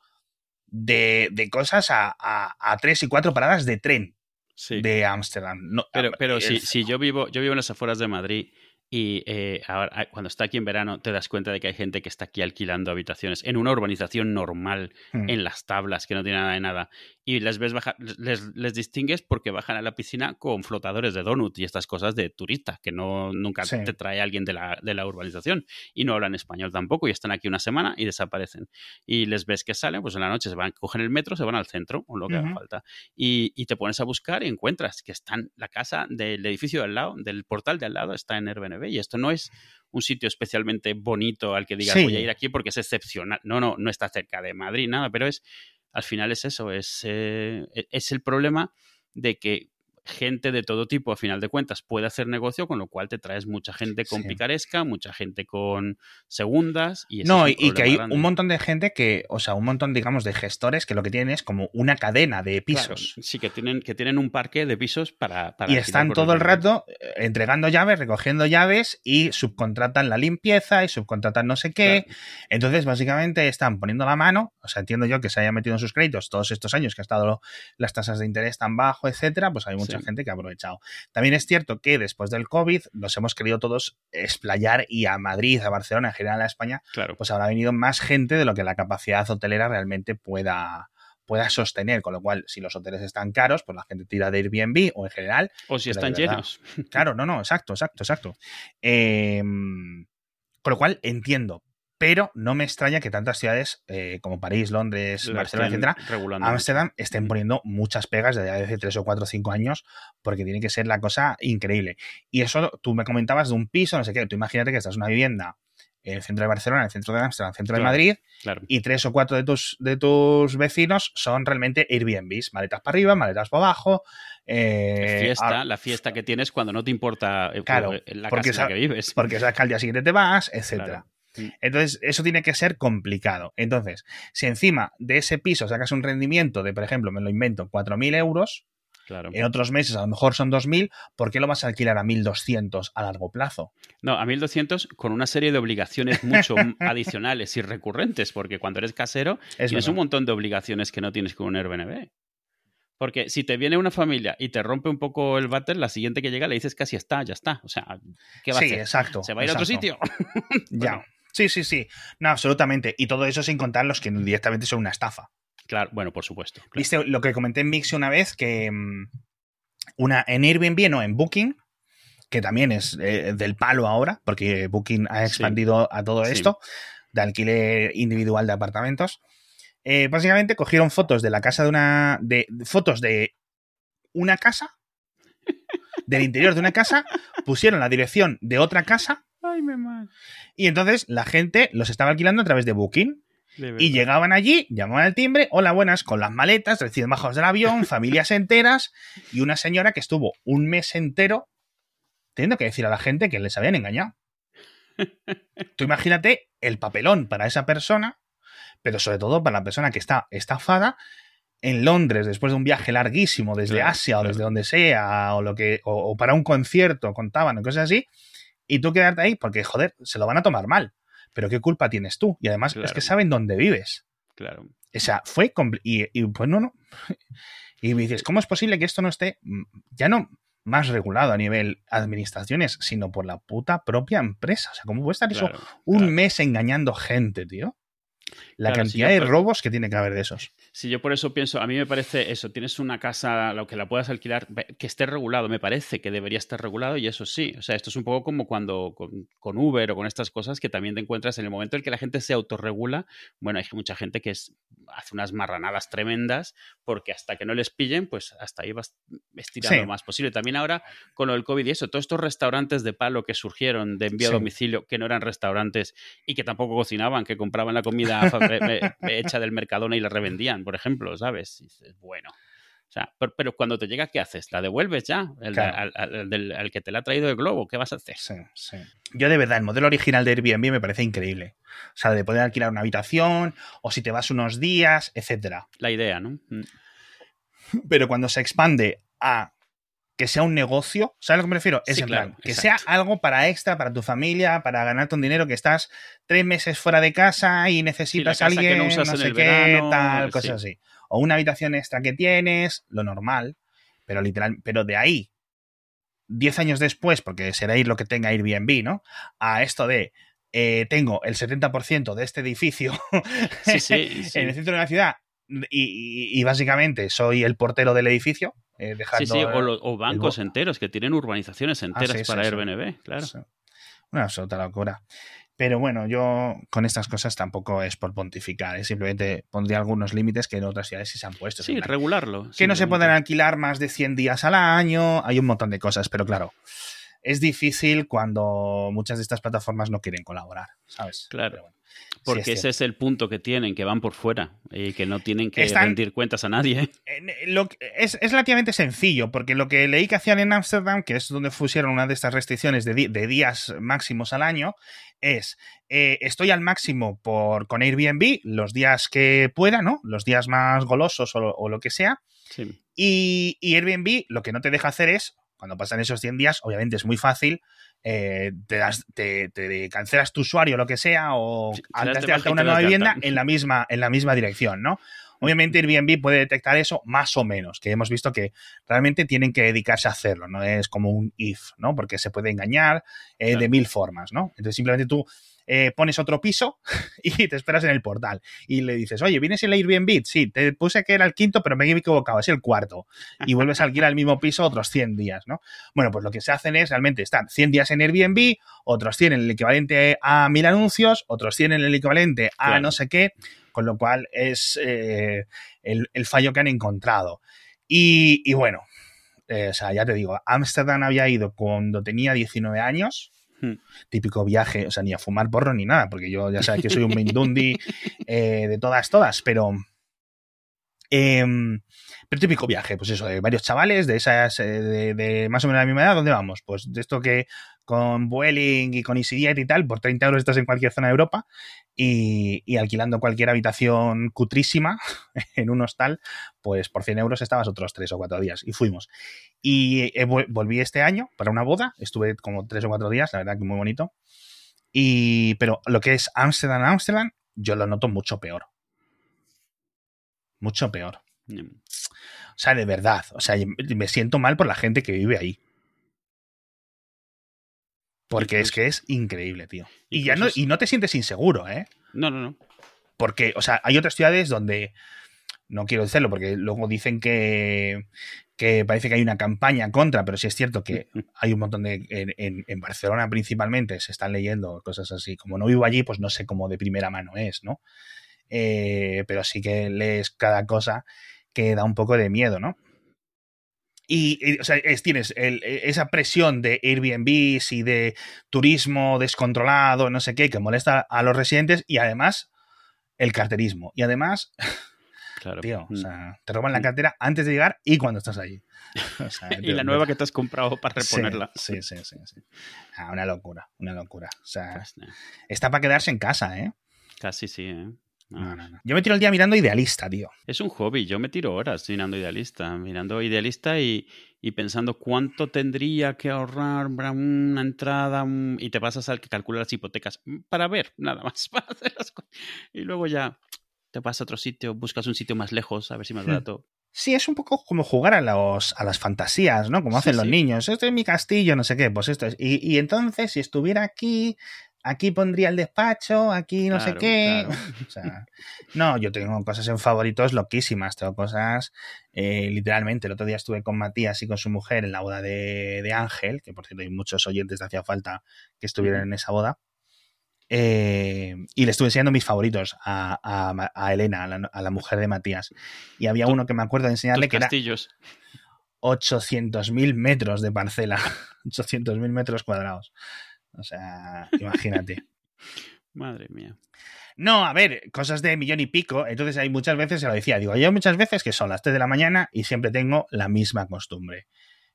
de, de cosas a, a, a, tres y cuatro paradas de tren sí. de Ámsterdam. No, pero pero si, si, yo vivo, yo vivo en las afueras de Madrid y eh, ahora, cuando está aquí en verano te das cuenta de que hay gente que está aquí alquilando habitaciones en una urbanización normal, mm. en las tablas, que no tiene nada de nada. Y les ves bajar, les, les, distingues porque bajan a la piscina con flotadores de donut y estas cosas de turista, que no nunca sí. te trae alguien de la, de la urbanización. Y no hablan español tampoco y están aquí una semana y desaparecen. Y les ves que salen, pues en la noche se van, cogen el metro, se van al centro, o lo que uh -huh. haga falta. Y, y, te pones a buscar y encuentras que están la casa del edificio de al lado, del portal de al lado, está en Airbnb y esto no es un sitio especialmente bonito al que digas sí. voy a ir aquí porque es excepcional. No, no, no está cerca de Madrid, nada, pero es, al final es eso, es, eh, es el problema de que gente de todo tipo, a final de cuentas, puede hacer negocio, con lo cual te traes mucha gente con sí. picaresca, mucha gente con segundas. Y no, y, y que hay grande. un montón de gente que, o sea, un montón, digamos, de gestores que lo que tienen es como una cadena de pisos. Claro, sí, que tienen, que tienen un parque de pisos para. para y están todo el rato eh, entregando llaves, recogiendo llaves y subcontratan la limpieza y subcontratan no sé qué. Claro. Entonces, básicamente están poniendo la mano, o sea, entiendo yo que se haya metido en sus créditos todos estos años que ha estado las tasas de interés tan bajo, etcétera, pues hay mucha gente que ha aprovechado. También es cierto que después del COVID nos hemos querido todos explayar y a Madrid, a Barcelona, en general a España, claro. pues habrá venido más gente de lo que la capacidad hotelera realmente pueda, pueda sostener, con lo cual si los hoteles están caros, pues la gente tira de Airbnb o en general. O si están llenos. Claro, no, no, exacto, exacto, exacto. Eh, con lo cual entiendo, pero no me extraña que tantas ciudades eh, como París, Londres, Lo Barcelona, etcétera, Ámsterdam estén poniendo muchas pegas desde hace 3 o 4 o 5 años porque tiene que ser la cosa increíble. Y eso tú me comentabas de un piso, no sé qué, tú imagínate que estás en una vivienda en el centro de Barcelona, en el centro de Ámsterdam, en el centro claro, de Madrid, claro. y tres o cuatro de tus, de tus vecinos son realmente Airbnbs, maletas para arriba, maletas para abajo. Eh, fiesta, a... la fiesta que tienes cuando no te importa eh, claro, la casa en la que vives. Porque sabes que al día siguiente te vas, etcétera. Mm. Entonces, eso tiene que ser complicado. Entonces, si encima de ese piso sacas un rendimiento de, por ejemplo, me lo invento, 4.000 euros, Claro. En otros meses a lo mejor son 2.000, ¿por qué lo vas a alquilar a 1.200 a largo plazo? No, a 1.200 con una serie de obligaciones mucho <laughs> adicionales y recurrentes, porque cuando eres casero es tienes verdad. un montón de obligaciones que no tienes con un Airbnb. Porque si te viene una familia y te rompe un poco el váter, la siguiente que llega le dices casi está, ya está. O sea, ¿qué va sí, a hacer? exacto. ¿Se va a ir exacto. a otro sitio? <laughs> ya. Bueno. Sí, sí, sí. No, absolutamente. Y todo eso sin contar los que directamente son una estafa. Claro, bueno, por supuesto. Claro. Viste lo que comenté en Mixi una vez, que mm, una en Airbnb, no, en Booking, que también es eh, del palo ahora, porque Booking ha expandido sí. a todo esto, sí. de alquiler individual de apartamentos. Eh, básicamente cogieron fotos de la casa de una. de fotos de una casa. Del interior de una casa, pusieron la dirección de otra casa. Ay, me mal. Y entonces la gente los estaba alquilando a través de Booking. Y llegaban allí, llamaban al timbre, hola, buenas, con las maletas, recién bajos del avión, <laughs> familias enteras, y una señora que estuvo un mes entero teniendo que decir a la gente que les habían engañado. <laughs> Tú imagínate el papelón para esa persona, pero sobre todo para la persona que está estafada en Londres después de un viaje larguísimo desde claro, Asia claro. o desde donde sea, o lo que, o, o para un concierto, contaban o cosas así, y tú quedarte ahí porque, joder, se lo van a tomar mal pero ¿qué culpa tienes tú? Y además claro. es que saben dónde vives. Claro. O sea, fue... Y, y, pues no, no. <laughs> Y me dices, ¿cómo es posible que esto no esté mm, ya no más regulado a nivel administraciones, sino por la puta propia empresa? O sea, ¿cómo puede estar claro, eso un claro. mes engañando gente, tío? La claro, cantidad si de robos que tiene que haber de esos. Si yo por eso pienso, a mí me parece eso, tienes una casa, lo que la puedas alquilar, que esté regulado, me parece que debería estar regulado y eso sí, o sea, esto es un poco como cuando con, con Uber o con estas cosas que también te encuentras en el momento en que la gente se autorregula, bueno, hay mucha gente que es, hace unas marranadas tremendas porque hasta que no les pillen, pues hasta ahí vas estirando sí. lo más posible. También ahora con lo del COVID y eso, todos estos restaurantes de palo que surgieron de envío sí. a domicilio, que no eran restaurantes y que tampoco cocinaban, que compraban la comida hecha del Mercadona y la revendían, por ejemplo, ¿sabes? Y dices, bueno. O sea, pero, pero, cuando te llega, ¿qué haces? ¿La devuelves ya? El, claro. al, al, al, al, que te la ha traído el globo, ¿qué vas a hacer? Sí, sí. Yo de verdad, el modelo original de Airbnb me parece increíble. O sea, de poder alquilar una habitación, o si te vas unos días, etcétera. La idea, ¿no? Mm. Pero cuando se expande a que sea un negocio. ¿Sabes a lo que me refiero? Es Sí, en claro, plan, que exacto. sea algo para extra, para tu familia, para ganarte un dinero que estás tres meses fuera de casa y necesitas a casa que alguien, no no, usas en sé qué, verano, tal, cosas así. O una habitación extra que tienes, lo normal, pero literal, pero de ahí, 10 años después, porque será ir lo que tenga Airbnb, ¿no? A esto de, eh, tengo el 70% de este edificio Sí, sí, sí. <laughs> en el centro de la ciudad y, básicamente soy el portero del edificio, eh, dejando... Sí, sí, o, lo- o el bancos enteros que tienen urbanizaciones enteras sí, sí, para sí. Airbnb, claro. Una absoluta locura. Pero bueno, yo con estas cosas tampoco es por pontificar, ¿eh? simplemente pondría algunos límites que en otras ciudades sí se han puesto. Sí, regularlo. que no se pueden alquilar más de 100 días al año, hay un montón de cosas, pero claro, es difícil cuando muchas de estas plataformas no quieren colaborar, ¿sabes? Claro. Sí Porque es ese es el punto que tienen, que van por fuera y que no tienen que Están- rendir cuentas a nadie. Lo es, es relativamente sencillo, porque lo que leí que hacían en Ámsterdam, que es donde pusieron una de estas restricciones de, días máximos al año, es eh, estoy al máximo por con Airbnb los días que pueda, ¿no? Los días más golosos o, o lo que sea. Sí. Y, y Airbnb lo que no te deja hacer es, cuando pasan esos 100 días, obviamente es muy fácil, eh, te, das- te, te cancelas tu usuario o lo que sea, o Sí, das de alta una nueva vivienda en la, misma, en la misma dirección, ¿no? Obviamente Airbnb puede detectar eso más o menos, que hemos visto que realmente tienen que dedicarse a hacerlo, no es como un if, ¿no? Porque se puede engañar eh, Claro. de mil formas, ¿no? Entonces simplemente tú eh, pones otro piso <laughs> y te esperas en el portal y le dices, oye, ¿vienes el Airbnb? Sí, te puse que era el quinto, pero me he equivocado, es el cuarto. Y vuelves a alquilar el mismo piso otros 100 días, ¿no? Bueno, pues lo que se hacen es realmente estar 100 días en Airbnb, otros tienen el equivalente a mil anuncios, otros tienen el equivalente a Claro. no sé qué, con lo cual es eh, el, el fallo que han encontrado. Y, y bueno, eh, o sea, ya te digo, Ámsterdam había ido cuando tenía 19 años, Hmm. típico viaje, o sea, ni a fumar porro ni nada, porque yo ya sabes que soy un <laughs> mindundi eh, de todas, todas, pero... em, pero típico viaje, pues eso, de varios chavales de esas, eh, de, más o menos la misma edad, ¿dónde vamos? Pues de esto que con Vueling y con EasyJet y tal, por 30 euros estás en cualquier zona de Europa y, alquilando cualquier habitación cutrísima <laughs> en un hostal, pues por 100 euros estabas otros 3 o 4 días y fuimos. Y volví este año para una boda, estuve como 3 o 4 días, la verdad que muy bonito. Y, pero lo que es Amsterdam, Amsterdam, yo lo noto mucho peor. Mucho peor. Mm. O sea, de verdad. O sea, me siento mal por la gente que vive ahí. Porque es Incluso- que es increíble, tío. Y ya no, incluso- y no te sientes inseguro, ¿eh? No, no, no. Porque, o sea, hay otras ciudades donde. No quiero decirlo porque luego dicen que, que parece que hay una campaña contra, pero sí es cierto que <laughs> hay un montón de. En, en- en Barcelona principalmente se están leyendo cosas así. Como no vivo allí, pues no sé cómo de primera mano es, ¿no? Eh, pero sí que lees cada cosa que da un poco de miedo, ¿no? Y, y, o sea, es- tienes el- esa presión de Airbnb y de turismo descontrolado, no sé qué, que molesta a los residentes y además el carterismo. Y además, Claro. tío, o Mm. sea, te roban la cartera antes de llegar y cuando estás allí. O sea, <laughs> y la nueva que te has comprado para reponerla. Sí, sí, sí. sí. Ah, una locura, una locura. O sea, Pues, está para quedarse en casa, ¿eh? casi sí, ¿eh? No. No, no, no. Yo me tiro el día mirando idealista, tío. Es un hobby. Yo me tiro horas mirando idealista, mirando idealista y, y pensando cuánto tendría que ahorrar para una entrada y te pasas al que calcula las hipotecas mm, para ver, <laughs> nada más, para hacer las cosas. Y luego ya te vas a otro sitio, buscas un sitio más lejos, a ver si más Hmm. barato. Sí, es un poco como jugar a, los, a las fantasías, ¿no? Como Sí, hacen los sí. niños. Este es mi castillo, no sé qué. Pues esto es. Y, y entonces, si estuviera aquí, aquí pondría el despacho, aquí no sé qué. claro. <laughs> O sea, no, yo tengo cosas en favoritos loquísimas. Tengo cosas, eh, literalmente. El otro día estuve con Matías y con su mujer en la boda de, de Ángel, que por cierto hay muchos oyentes de Hacía Falta que estuvieron Ujú. en esa boda. Eh, y le estuve enseñando mis favoritos a, a Elena, a la, a la mujer de Matías. Y había uno que me acuerdo de enseñarle que era castillos. 800.000 metros de parcela. <laughs> 800.000 metros cuadrados. O sea, imagínate. <laughs> Madre mía. No, a ver, cosas de millón y pico. Entonces hay muchas veces, se lo decía, digo, hay muchas veces que son las 3 de la mañana y siempre tengo la misma costumbre.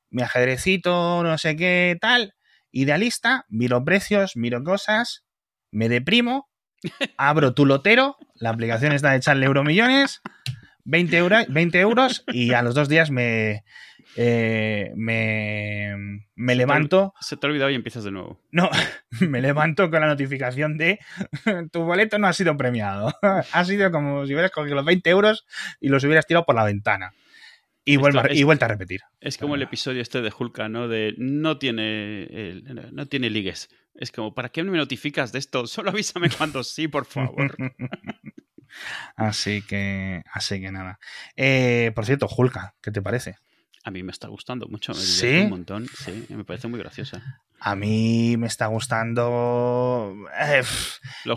Mi ajedrecito, no sé qué, tal, idealista, miro precios, miro cosas, me deprimo, <laughs> abro tu lotero, la aplicación está de echarle euromillones, 20, euros, 20 euros y a los dos días me, eh, me, me Se te levanto. Se te ha olvidado y empiezas de nuevo. No, <laughs> me levanto con la notificación de <laughs> tu boleto no ha sido premiado. <laughs> ha sido como si hubieras cogido los 20 euros y los hubieras tirado por la ventana. Y, Esto es- y vuelta a repetir. Es como el episodio este de Hulka, ¿no? De no tiene, el- no tiene ligues. Es como, ¿para qué me notificas de esto? Solo avísame cuando sí, por favor. Así que, así que nada. Eh, por cierto, Julka, ¿qué te parece? A mí me está gustando mucho, me ¿Sí? un montón. Sí, me parece muy graciosa. A mí me está gustando. eh,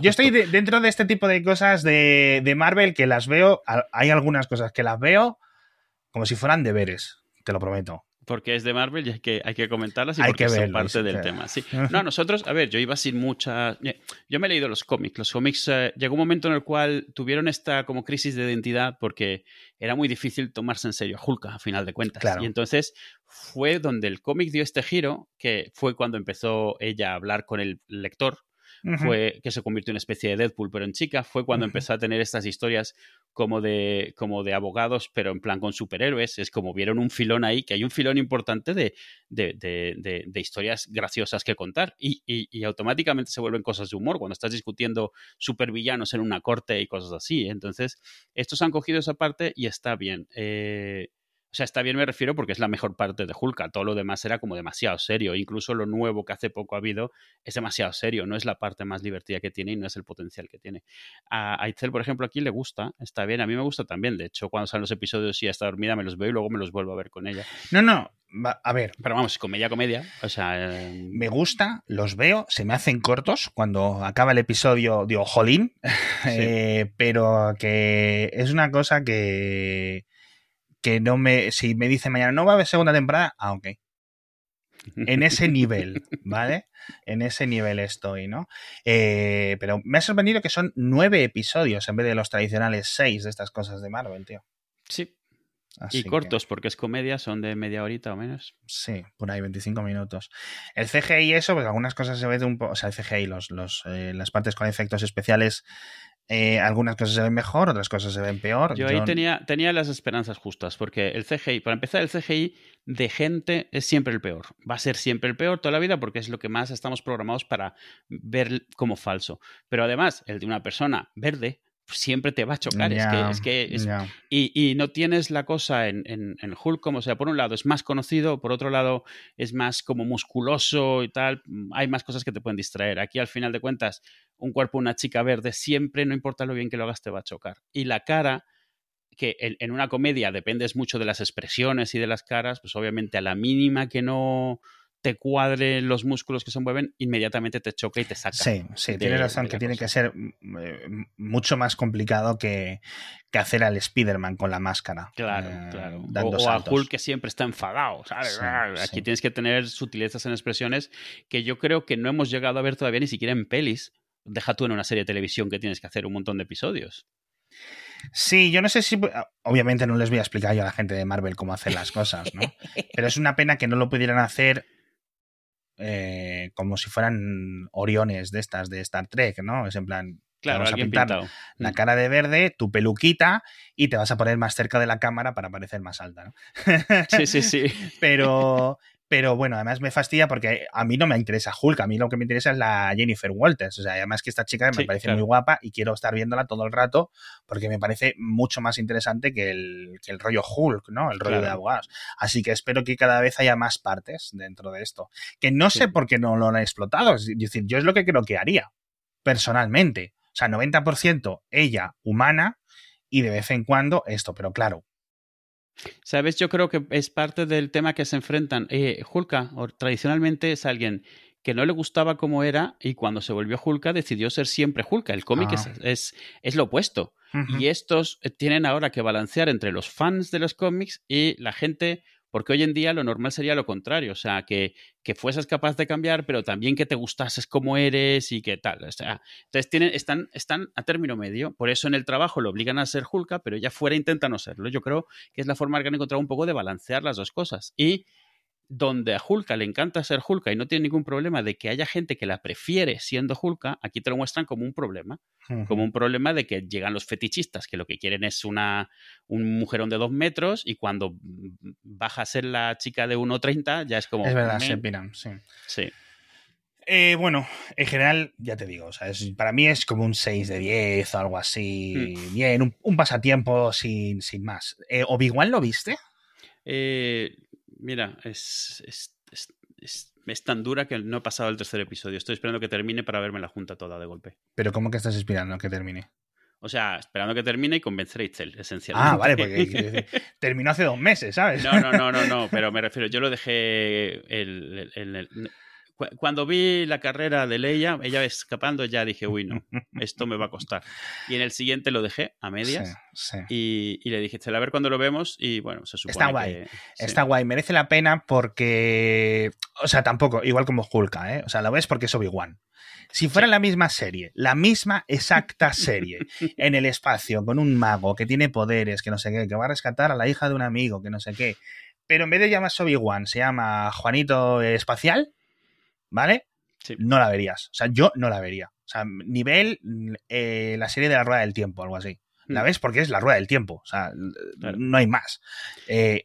Yo estoy de- dentro de este tipo de cosas de, de Marvel que las veo. Hay algunas cosas que las veo como si fueran deberes, te lo prometo. Porque es de Marvel y hay que, hay que comentarlas y Hay porque que son verlo, parte del tema. Sí. <laughs> No, nosotros, a ver, yo iba sin mucha... Yo me he leído los cómics. Los cómics, eh, llegó un momento en el cual tuvieron esta como crisis de identidad porque era muy difícil tomarse en serio a Hulk, a final de cuentas. Claro. Y entonces fue donde el cómic dio este giro, que fue cuando empezó ella a hablar con el lector, Fue que se convirtió en una especie de Deadpool, pero en chica, fue cuando empezó a tener estas historias como de, como de abogados, pero en plan con superhéroes. Es como vieron un filón ahí, que hay un filón importante de, de, de- de- de historias graciosas que contar. Y, y- y automáticamente se vuelven cosas de humor cuando estás discutiendo supervillanos en una corte y cosas así. Entonces, estos han cogido esa parte y está bien. Eh, o sea, está bien me refiero porque es la mejor parte de Hulk. Todo lo demás era como demasiado serio. Incluso lo nuevo que hace poco ha habido es demasiado serio. No es la parte más divertida que tiene y no es el potencial que tiene. A Aitzel, por ejemplo, aquí le gusta. Está bien. A mí me gusta también. De hecho, cuando salen los episodios y ya está dormida, me los veo y luego me los vuelvo a ver con ella. No, no. A ver, Pero vamos, comedia, comedia. O sea, eh, me gusta, los veo, se me hacen cortos cuando acaba el episodio, digo, jolín, <laughs> eh, pero que es una cosa que, que no me, si me dice mañana no va a haber segunda temporada, ah, ok. En ese <laughs> nivel, ¿vale? En ese nivel estoy, ¿no? Eh, pero me ha sorprendido que son nueve episodios en vez de los tradicionales seis de estas cosas de Marvel, tío. sí. Así Y que- cortos, porque es comedia, son de media horita o menos. Sí, por ahí 25 minutos. El CGI y eso, pues algunas cosas se ven un poco, o sea, el CGI, los, los, eh, las partes con efectos especiales, eh, algunas cosas se ven mejor, otras cosas se ven peor. Yo ahí Yo- tenía, tenía las esperanzas justas, porque el CGI, para empezar, el CGI de gente es siempre el peor. Va a ser siempre el peor toda la vida porque es lo que más estamos programados para ver como falso. Pero además, el de una persona verde siempre te va a chocar. Es que, es que es- y, y no tienes la cosa en, en, en Hulk como, o sea, por un lado es más conocido, por otro lado es más como musculoso y tal, mm, hay más cosas que te pueden distraer. Aquí al final de cuentas, un cuerpo, una chica verde, siempre, no importa lo bien que lo hagas, te va a chocar. Y la cara, que en, en una comedia dependes mucho de las expresiones y de las caras, pues obviamente a la mínima que no te cuadre los músculos que se mueven, inmediatamente te choca y te saca. Sí, sí, de- tienes razón que tiene cosa. que ser mm, eh, mucho más complicado que, que hacer al Spider-Man con la máscara. Claro, eh, claro. dando O, o a. Hulk que siempre está enfadado, ¿sabes? Sí, Ah, Aquí sí. tienes que tener sutilezas en expresiones que yo creo que no hemos llegado a ver todavía ni siquiera en pelis. Deja tú en una serie de televisión que tienes que hacer un montón de episodios. Sí, yo no sé si. Obviamente no les voy a explicar yo a la gente de Marvel cómo hacer las cosas, ¿no? <laughs> Pero es una pena que no lo pudieran hacer eh, como si fueran Oriones de estas de Star Trek, ¿no? Es en plan. Claro, vamos a pintar pintado. La Mm. cara de verde, tu peluquita y te vas a poner más cerca de la cámara para parecer más alta, ¿no? Sí, sí, sí. <laughs> Pero, pero bueno, además me fastidia porque a mí no me interesa Hulk, a mí lo que me interesa es la Jennifer Walters. O sea, además que esta chica me parece claro. muy guapa y quiero estar viéndola todo el rato porque me parece mucho más interesante que el, que el rollo Hulk, ¿no? El rollo Claro. de abogados. Así que espero que cada vez haya más partes dentro de esto. Que no sé por qué no lo han explotado. Es decir, yo es lo que creo que haría, personalmente. O sea, 90% ella humana y de vez en cuando esto, pero claro. ¿Sabes? Yo creo que es parte del tema que se enfrentan. Eh, Hulka, o- tradicionalmente es alguien que no le gustaba como era y cuando se volvió Hulka decidió ser siempre Hulka. El cómic Ah. es, es, es lo opuesto. Y estos eh, tienen ahora que balancear entre los fans de los cómics y la gente, porque hoy en día lo normal sería lo contrario, o sea, que, que fueses capaz de cambiar, pero también que te gustases como eres y que tal. O sea, entonces tienen, están, están a término medio, por eso en el trabajo lo obligan a ser Hulka, pero ella fuera intenta no serlo. Yo creo que es la forma que han encontrado un poco de balancear las dos cosas. Y donde a Hulka le encanta ser Hulka y no tiene ningún problema de que haya gente que la prefiere siendo Hulka, aquí te lo muestran como un problema. Como un problema de que llegan los fetichistas que lo que quieren es una, un mujerón de dos metros y cuando baja a ser la chica de 1,30 ya es como... Es verdad, se piran, sí. Sí. Eh, bueno, en general, ya te digo, para mí es como un 6 de 10 o algo así. Hmm. Bien, un, pasatiempo sin, sin más. Eh, ¿Obi-Wan lo viste? Eh, mira, es, es, tan dura que no he pasado el tercer episodio. Estoy esperando que termine para verme la junta toda de golpe. ¿Pero cómo que estás esperando a que termine? O sea, esperando que termine y convencer a Itzel, esencialmente. Ah, vale, porque <laughs> terminó hace dos meses, ¿sabes? No, no, no, no, no, <laughs> pero me refiero, yo lo dejé el, el, cuando vi la carrera de Leia, ella escapando, ya dije, uy, no, <laughs> esto me va a costar. Y en el siguiente lo dejé a medias Y, le dije, a ver cuándo lo vemos y bueno, se supone Está guay, está guay, merece la pena porque, o sea, tampoco, igual como Hulka, ¿eh? O sea, lo ves porque es Obi-Wan. Si fuera la misma serie, la misma exacta <laughs> serie, en el espacio, con un mago que tiene poderes, que no sé qué, que va a rescatar a la hija de un amigo, que no sé qué, pero en vez de llamarse Obi-Wan, se llama Juanito Espacial, ¿vale? No la verías. O sea, yo no la vería. O sea, nivel eh, la serie de la rueda del tiempo, algo así. ¿La mm. ves? Porque es la rueda del tiempo. O sea, no hay más. Eh,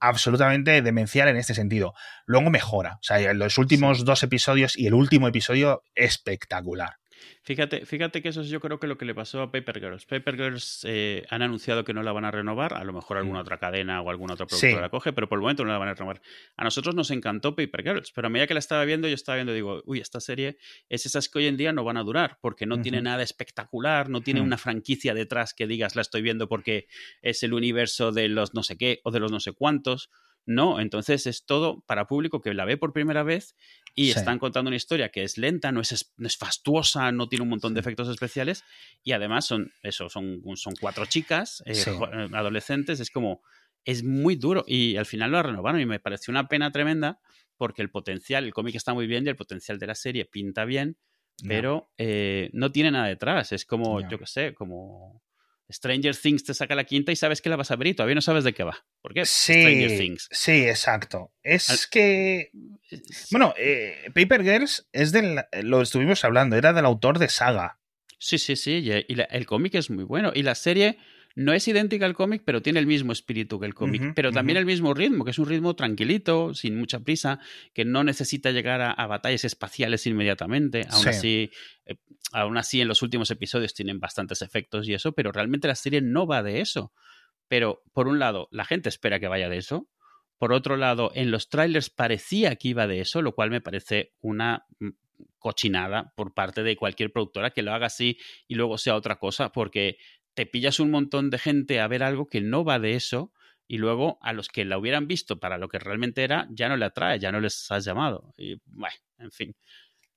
absolutamente demencial en este sentido. Luego mejora. O sea, los últimos dos episodios y el último episodio espectacular. Fíjate, fíjate que eso es yo creo que lo que le pasó a Paper Girls. Paper Girls eh, han anunciado que no la van a renovar, a lo mejor alguna mm. otra cadena o alguna otra productora la coge, pero por el momento no la van a renovar. A nosotros nos encantó Paper Girls, pero a medida que la estaba viendo, yo estaba viendo, digo, uy, esta serie es esas que hoy en día no van a durar, porque no tiene nada espectacular, no tiene una franquicia detrás que digas, la estoy viendo porque es el universo de los no sé qué o de los no sé cuántos. No, entonces es todo para público que la ve por primera vez y están contando una historia que es lenta, no es, no es fastuosa, no tiene un montón de efectos especiales y además son eso, son, son cuatro chicas eh, eh, adolescentes, es como es muy duro y al final lo renovaron y me pareció una pena tremenda porque el potencial, el cómic está muy bien y el potencial de la serie pinta bien, pero eh, no tiene nada detrás, es como, yo qué sé, como Stranger Things te saca la quinta y sabes que la vas a ver y todavía no sabes de qué va. ¿Por qué? Sí, Stranger Things. Sí, exacto. Es que. Bueno, eh, Paper Girls es del. Lo estuvimos hablando, era del autor de Saga. Sí, sí, sí. Y el cómic es muy bueno. Y la serie no es idéntica al cómic, pero tiene el mismo espíritu que el cómic, pero también el mismo ritmo, que es un ritmo tranquilito, sin mucha prisa, que no necesita llegar a, batallas espaciales inmediatamente. Aún así, eh, aún así, en los últimos episodios tienen bastantes efectos y eso, pero realmente la serie no va de eso. Pero, por un lado, la gente espera que vaya de eso. Por otro lado, en los trailers parecía que iba de eso, lo cual me parece una mm, cochinada por parte de cualquier productora que lo haga así y luego sea otra cosa, porque te pillas un montón de gente a ver algo que no va de eso y luego a los que la hubieran visto para lo que realmente era, ya no le atrae, ya no les has llamado. Y bueno, en fin.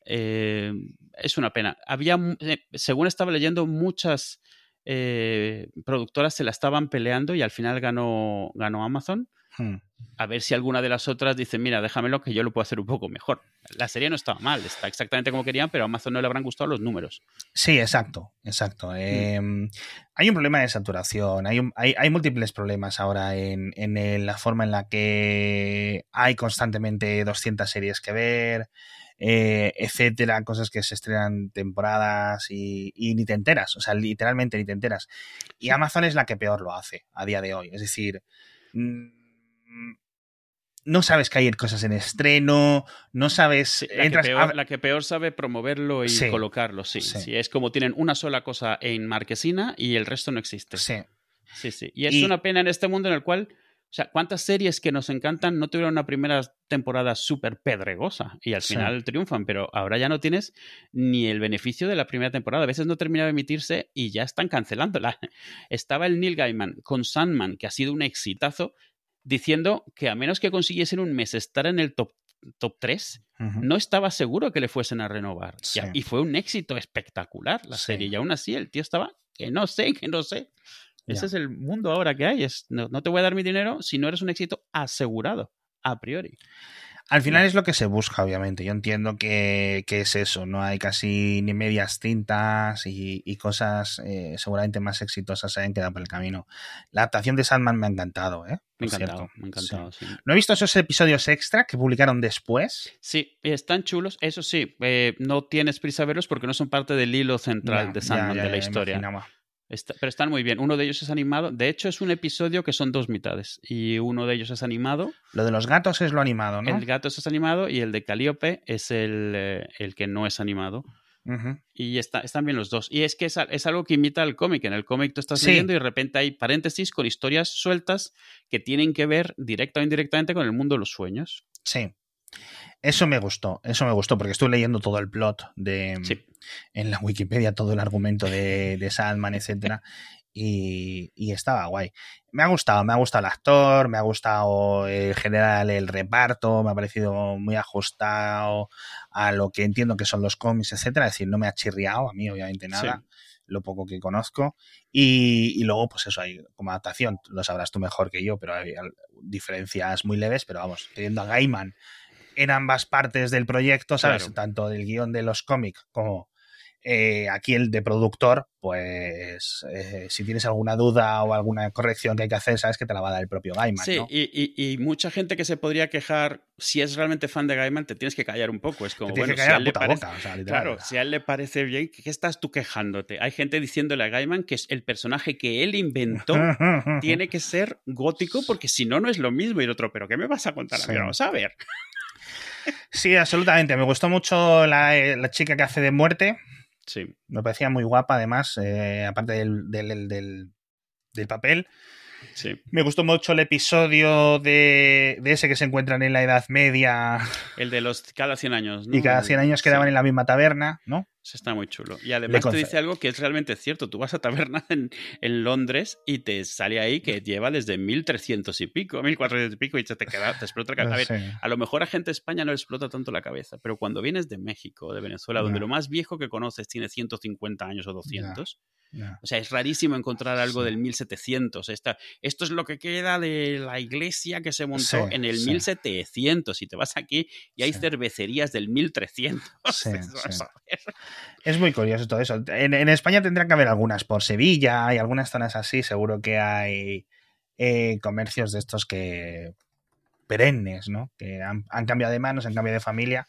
Eh, es una pena. Había, eh, según estaba leyendo, muchas eh, productoras se la estaban peleando y al final ganó, ganó Amazon. Hmm. A ver si alguna de las otras dice, mira, déjamelo que yo lo puedo hacer un poco mejor. La serie no estaba mal, está exactamente como querían, pero a Amazon no le habrán gustado los números. Sí, exacto, exacto. Hmm. Em, hay un problema de saturación, hay, hay, múltiples problemas ahora en, la forma en la que hay constantemente 200 series que ver, eh, etcétera, cosas que se estrenan temporadas y, y, ni te enteras, o sea, literalmente ni te enteras. Y Amazon es la que peor lo hace a día de hoy, es decir... Mm, no sabes que hay cosas en estreno, no sabes... la, que peor, sabe promoverlo y colocarlo, sí, sí, Es como tienen una sola cosa en marquesina y el resto no existe. Sí. Sí, sí. Y es una pena en este mundo en el cual, o sea, ¿cuántas series que nos encantan no tuvieron una primera temporada súper pedregosa y al final triunfan? Pero ahora ya no tienes ni el beneficio de la primera temporada. A veces no termina de emitirse y ya están cancelándola. <laughs> Estaba el Neil Gaiman con Sandman, que ha sido un exitazo, diciendo que a menos que consiguiesen un mes estar en el top, top 3, no estaba seguro que le fuesen a renovar. Y, fue un éxito espectacular la serie. Y aún así el tío estaba que no sé, que no sé. Ese es el mundo ahora que hay. Es, no, te voy a dar mi dinero si no eres un éxito asegurado, a priori. Al final es lo que se busca, obviamente. Yo entiendo que, que es eso. No hay casi ni medias tintas y, y cosas eh, seguramente más exitosas se hayan quedado por el camino. La adaptación de Sandman me ha encantado, ¿eh? Me ha encantado, me ha encantado, sí. No he visto esos episodios extra que publicaron después. Sí, están chulos. Eso sí, eh, no tienes prisa a verlos porque no son parte del hilo central de Sandman ya, de la historia. imaginaba. Está- pero están muy bien. Uno de ellos es animado. De hecho, es un episodio que son dos mitades. Y uno de ellos es animado. Lo de los gatos es lo animado, ¿no? El gato es animado y el de Calíope es el, eh, el que no es animado. Y está, están bien los dos. Y es que es, es algo que imita al cómic. En el cómic tú estás Sí. leyendo y de repente hay paréntesis con historias sueltas que tienen que ver directa o indirectamente con el mundo de los sueños. Sí. Eso me gustó, eso me gustó, porque estuve leyendo todo el plot de Sí. en la Wikipedia, todo el argumento de, de Sandman, etcétera, <laughs> y, y estaba guay. Me ha gustado, me ha gustado el actor, me ha gustado en general el reparto, me ha parecido muy ajustado a lo que entiendo que son los cómics, etcétera. Es decir, no me ha chirriado a mí, obviamente, nada. Lo poco que conozco. Y, y luego, pues eso, hay como adaptación, lo sabrás tú mejor que yo, pero hay diferencias muy leves, pero vamos, teniendo a Gaiman en ambas partes del proyecto, ¿sabes? Claro. Tanto del guion de los cómics como eh, aquí el de productor, pues eh, si tienes alguna duda o alguna corrección que hay que hacer, sabes que te la va a dar el propio Gaiman, Sí, ¿no? y, y- y mucha gente que se podría quejar, si es realmente fan de Gaiman, te tienes que callar un poco. Es como, bueno, si a él le parece, boca, o sea, literal. Claro, si a él le parece bien, ¿qué estás tú quejándote? Hay gente diciéndole a Gaiman que es el personaje que él inventó <laughs> tiene que ser gótico porque si no, no es lo mismo. Y el otro, ¿pero qué me vas a contar? a mí? Vamos a ver. Sí, absolutamente. Me gustó mucho la, eh, la chica que hace de muerte. Sí, Me parecía muy guapa, además, eh, aparte del, del, del- del papel. sí. Me gustó mucho el episodio de, de ese que se encuentran en la Edad Media El de los cada 100 años, ¿no? y cada 100 años quedaban Sí, en la misma taberna, ¿no? Eso está muy chulo. Y además te dice algo que es realmente cierto. Tú vas a taberna en, en Londres y te sale ahí que lleva desde 1300 y pico, 1400 y pico y te queda, te explota la cabeza. A ver. A lo mejor a gente de España no le explota tanto la cabeza, pero cuando vienes de México o de Venezuela, donde lo más viejo que conoces tiene 150 años o 200, Ya. o sea, es rarísimo encontrar algo Sí. del 1700. Esta, esto es lo que queda de la iglesia que se montó Sí, en el sí. 1700 y te vas aquí y hay cervecerías del 1300. Sí, <laughs> Vas sí. a ver. Es muy curioso todo eso. En, en España tendrán que haber algunas por Sevilla y algunas zonas así. Seguro que hay eh, comercios de estos que perennes, ¿no? Que han, han cambiado de manos, han cambiado de familia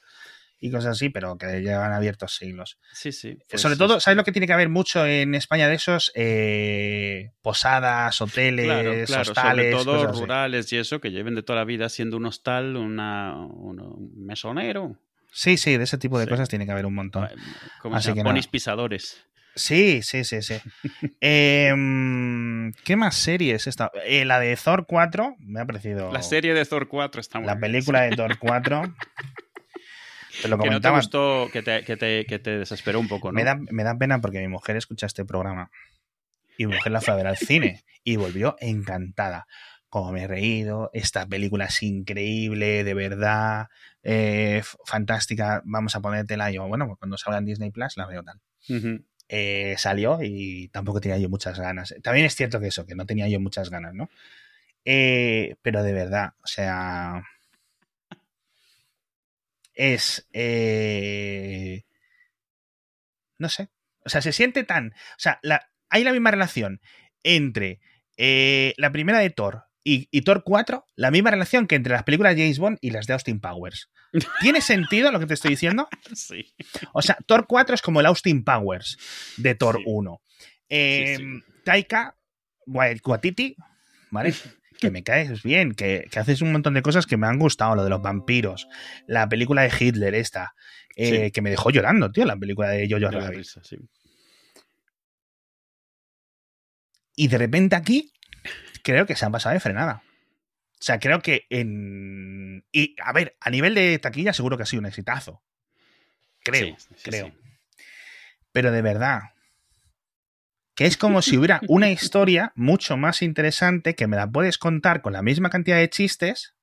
y cosas así, pero que llevan abiertos siglos. Sí, sí. pues Sobre todo, ¿sabes lo que tiene que haber mucho en España de esos? Eh, posadas, hoteles, Claro, claro, hostales, sobre todo así. rurales y eso, que lleven de toda la vida siendo un hostal, una- un mesonero, Sí, sí, de ese tipo de Sí. cosas tiene que haber un montón. como Así que ponis pisadores. Sí, sí, sí, sí. <laughs> Em, ¿Qué más series esta? Eh, la de Thor 4 me ha parecido. La serie de Thor 4 está muy La bien, película de Thor 4. <laughs> Te lo Que no te gustó, que te, que te, que te desesperó un poco, ¿no? me, da, me da pena porque mi mujer escucha este programa. Y mi mujer la fue a ver al cine. Y volvió encantada. Como me he reído. Esta película es increíble, de verdad. Eh, fantástica. Vamos a ponértela. Yo, bueno, pues cuando salga en Disney Plus la veo tal. Eh, salió y tampoco tenía yo muchas ganas. También es cierto que eso, que no tenía yo muchas ganas, ¿no? Eh, pero de verdad, o sea, es, no sé, o sea, se siente tan, o sea, la, hay la misma relación entre la primera de Thor y, y Thor 4, la misma relación que entre las películas de James Bond y las de Austin Powers. ¿Tiene <laughs> sentido lo que te estoy diciendo? Sí. O sea, Thor 4 es como el Austin Powers de Thor Sí. 1. Eh, Sí, sí. Taika Wai- Waititi, ¿vale? <laughs> que me caes bien, que, que haces un montón de cosas que me han gustado, lo de los vampiros, la película de Hitler esta, eh, que me dejó llorando, tío, la película de Jojo Rabbit. risa. Y de repente aquí creo que se han pasado de frenada. O sea, creo que en... Y, a ver, a nivel de taquilla seguro que ha sido un exitazo. Creo, Sí, sí, creo. sí. Pero de verdad, que es como si hubiera una <laughs> historia mucho más interesante que me la puedes contar con la misma cantidad de chistes,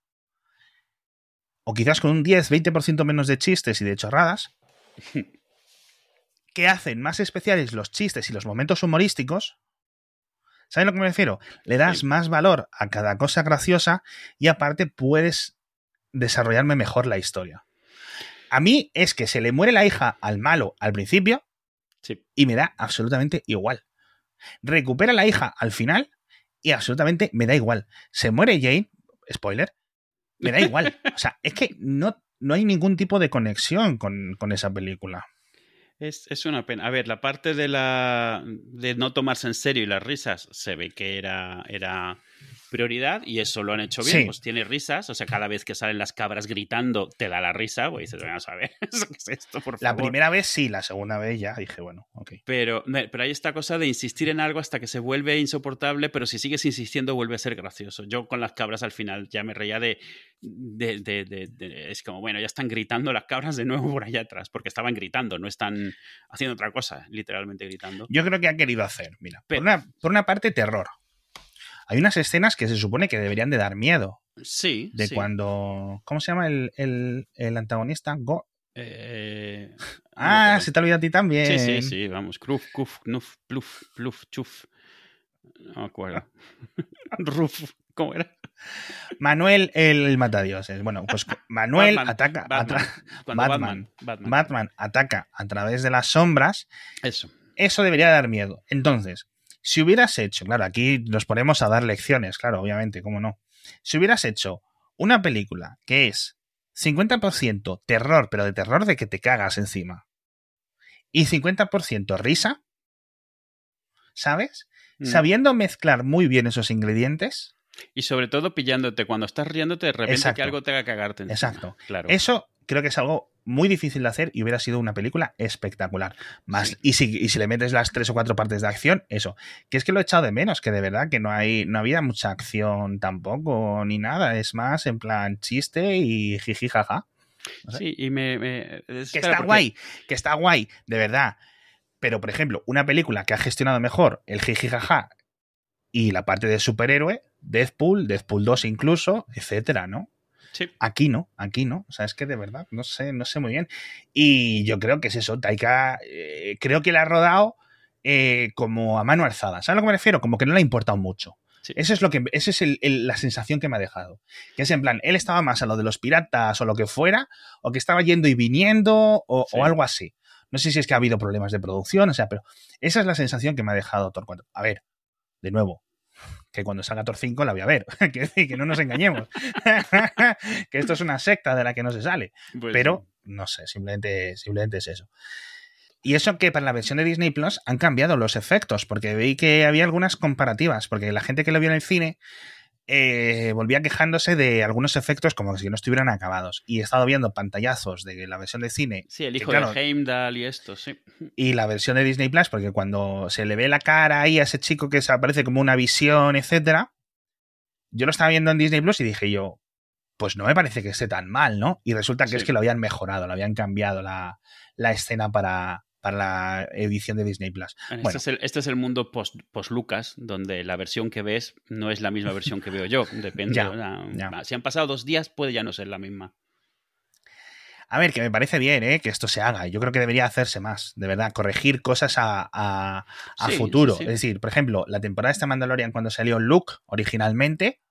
o quizás con un 10-20% menos de chistes y de chorradas, <laughs> que hacen más especiales los chistes y los momentos humorísticos. ¿Sabes a lo que me refiero? Le das Sí. más valor a cada cosa graciosa y aparte puedes desarrollarme mejor la historia. A mí es que se le muere la hija al malo al principio Sí. y me da absolutamente igual. Recupera la hija al final y absolutamente me da igual. Se muere Jane, spoiler, me da igual. <laughs> O sea, es que no, no hay ningún tipo de conexión con, con esa película. Es, es una pena. A ver, la parte de la de no tomarse en serio y las risas se ve que era, era prioridad y eso lo han hecho bien. Sí. Pues tiene risas, o sea, cada vez que salen las cabras gritando te da la risa, pues dices, vamos a ver, <laughs> ¿eso ¿qué es esto, por La primera vez sí, la segunda vez ya dije, bueno, ok. Pero, pero hay esta cosa de insistir en algo hasta que se vuelve insoportable, pero si sigues insistiendo vuelve a ser gracioso. Yo con las cabras al final ya me reía de, de, de- de- de- Es como, bueno, ya están gritando las cabras de nuevo por allá atrás, porque estaban gritando, no están haciendo otra cosa, literalmente gritando. Yo creo que ha querido hacer, mira, Pero- por una, por una parte terror. Hay unas escenas que se supone que deberían de dar miedo. Sí. De sí. cuando... ¿Cómo se llama el, el- el antagonista? Go- Eh, <laughs> Ah, no, se te ha olvidado a ti también. Sí, sí, sí, vamos. Kruf, kuf, knuf, pluf, pluf, chuf. No me acuerdo. <laughs> Ruf, ¿cómo era? Manuel el matadioses. Bueno, pues <laughs> Manuel Batman, ataca... Batman. Batman ataca a través de las sombras Eso. eso debería dar miedo. Entonces, si hubieras hecho, claro, aquí nos ponemos a dar lecciones, claro, obviamente, cómo no. Si hubieras hecho una película que es 50% terror, pero de terror de que te cagas encima, y 50% risa, ¿sabes? Mm. Sabiendo mezclar muy bien esos ingredientes, Y sobre todo pillándote cuando estás riéndote de repente Exacto. que algo te haga cagarte. encima. Exacto. Claro. eso creo que es algo muy difícil de hacer y hubiera sido una película espectacular. Más, Sí. y, si, y si le metes las tres o cuatro partes de acción, eso. Que es que lo he echado de menos, que de verdad que no hay, no había mucha acción tampoco, ni nada. Es más en plan chiste y jiji jaja. no sé. Sí, y me. me- Que está porque- guay, que está guay, de verdad. Pero, por ejemplo, una película que ha gestionado mejor el jiji jaja y la parte de superhéroe, Deadpool, Deadpool 2 incluso, etcétera, ¿no? Sí. Aquí no, aquí no. O sea, es que de verdad, no sé, no sé muy bien. Y yo creo que es eso. Taika, eh, creo que la ha rodado eh, como a mano alzada. ¿Sabes a lo que me refiero? Como que no le ha importado mucho. Sí. Eso es lo que, esa es el- el- la sensación que me ha dejado. Que es en plan, él estaba más a lo de los piratas o lo que fuera, o que estaba yendo y viniendo, o, Sí. o algo así. No sé si es que ha habido problemas de producción, o sea, pero esa es la sensación que me ha dejado 4. A ver, de nuevo, que cuando salga Thor 5 la voy a ver. <laughs> que, que no nos engañemos. <laughs> que esto es una secta de la que no se sale. Pues Pero, no sé, simplemente, simplemente es eso. Y eso que para la versión de Disney Plus han cambiado los efectos, porque vi que había algunas comparativas, porque la gente que lo vio en el cine eh, volvía quejándose de algunos efectos como si no estuvieran acabados. Y he estado viendo pantallazos de la versión de cine Sí, el hijo claro, de Heimdall y esto, sí. y la versión de Disney Plus, porque cuando se le ve la cara ahí a ese chico que se aparece como una visión, etcétera, yo lo estaba viendo en Disney Plus y dije yo, pues no me parece que esté tan mal, ¿no? Y resulta que Sí. es que lo habían mejorado, lo habían cambiado la, la escena para, para la edición de Disney Plus. Este, Bueno. es el, este es el mundo post, Lucas, donde la versión que ves no es la misma versión que veo yo. <laughs> Depende. Ya, ya. Si han pasado dos días, puede ya no ser la misma. A ver, que me parece bien, ¿eh? Que esto se haga. Yo creo que debería hacerse más, de verdad, corregir cosas a, a- a Sí, futuro. sí, sí. Es decir, por ejemplo, la temporada de esta Mandalorian cuando salió Luke originalmente,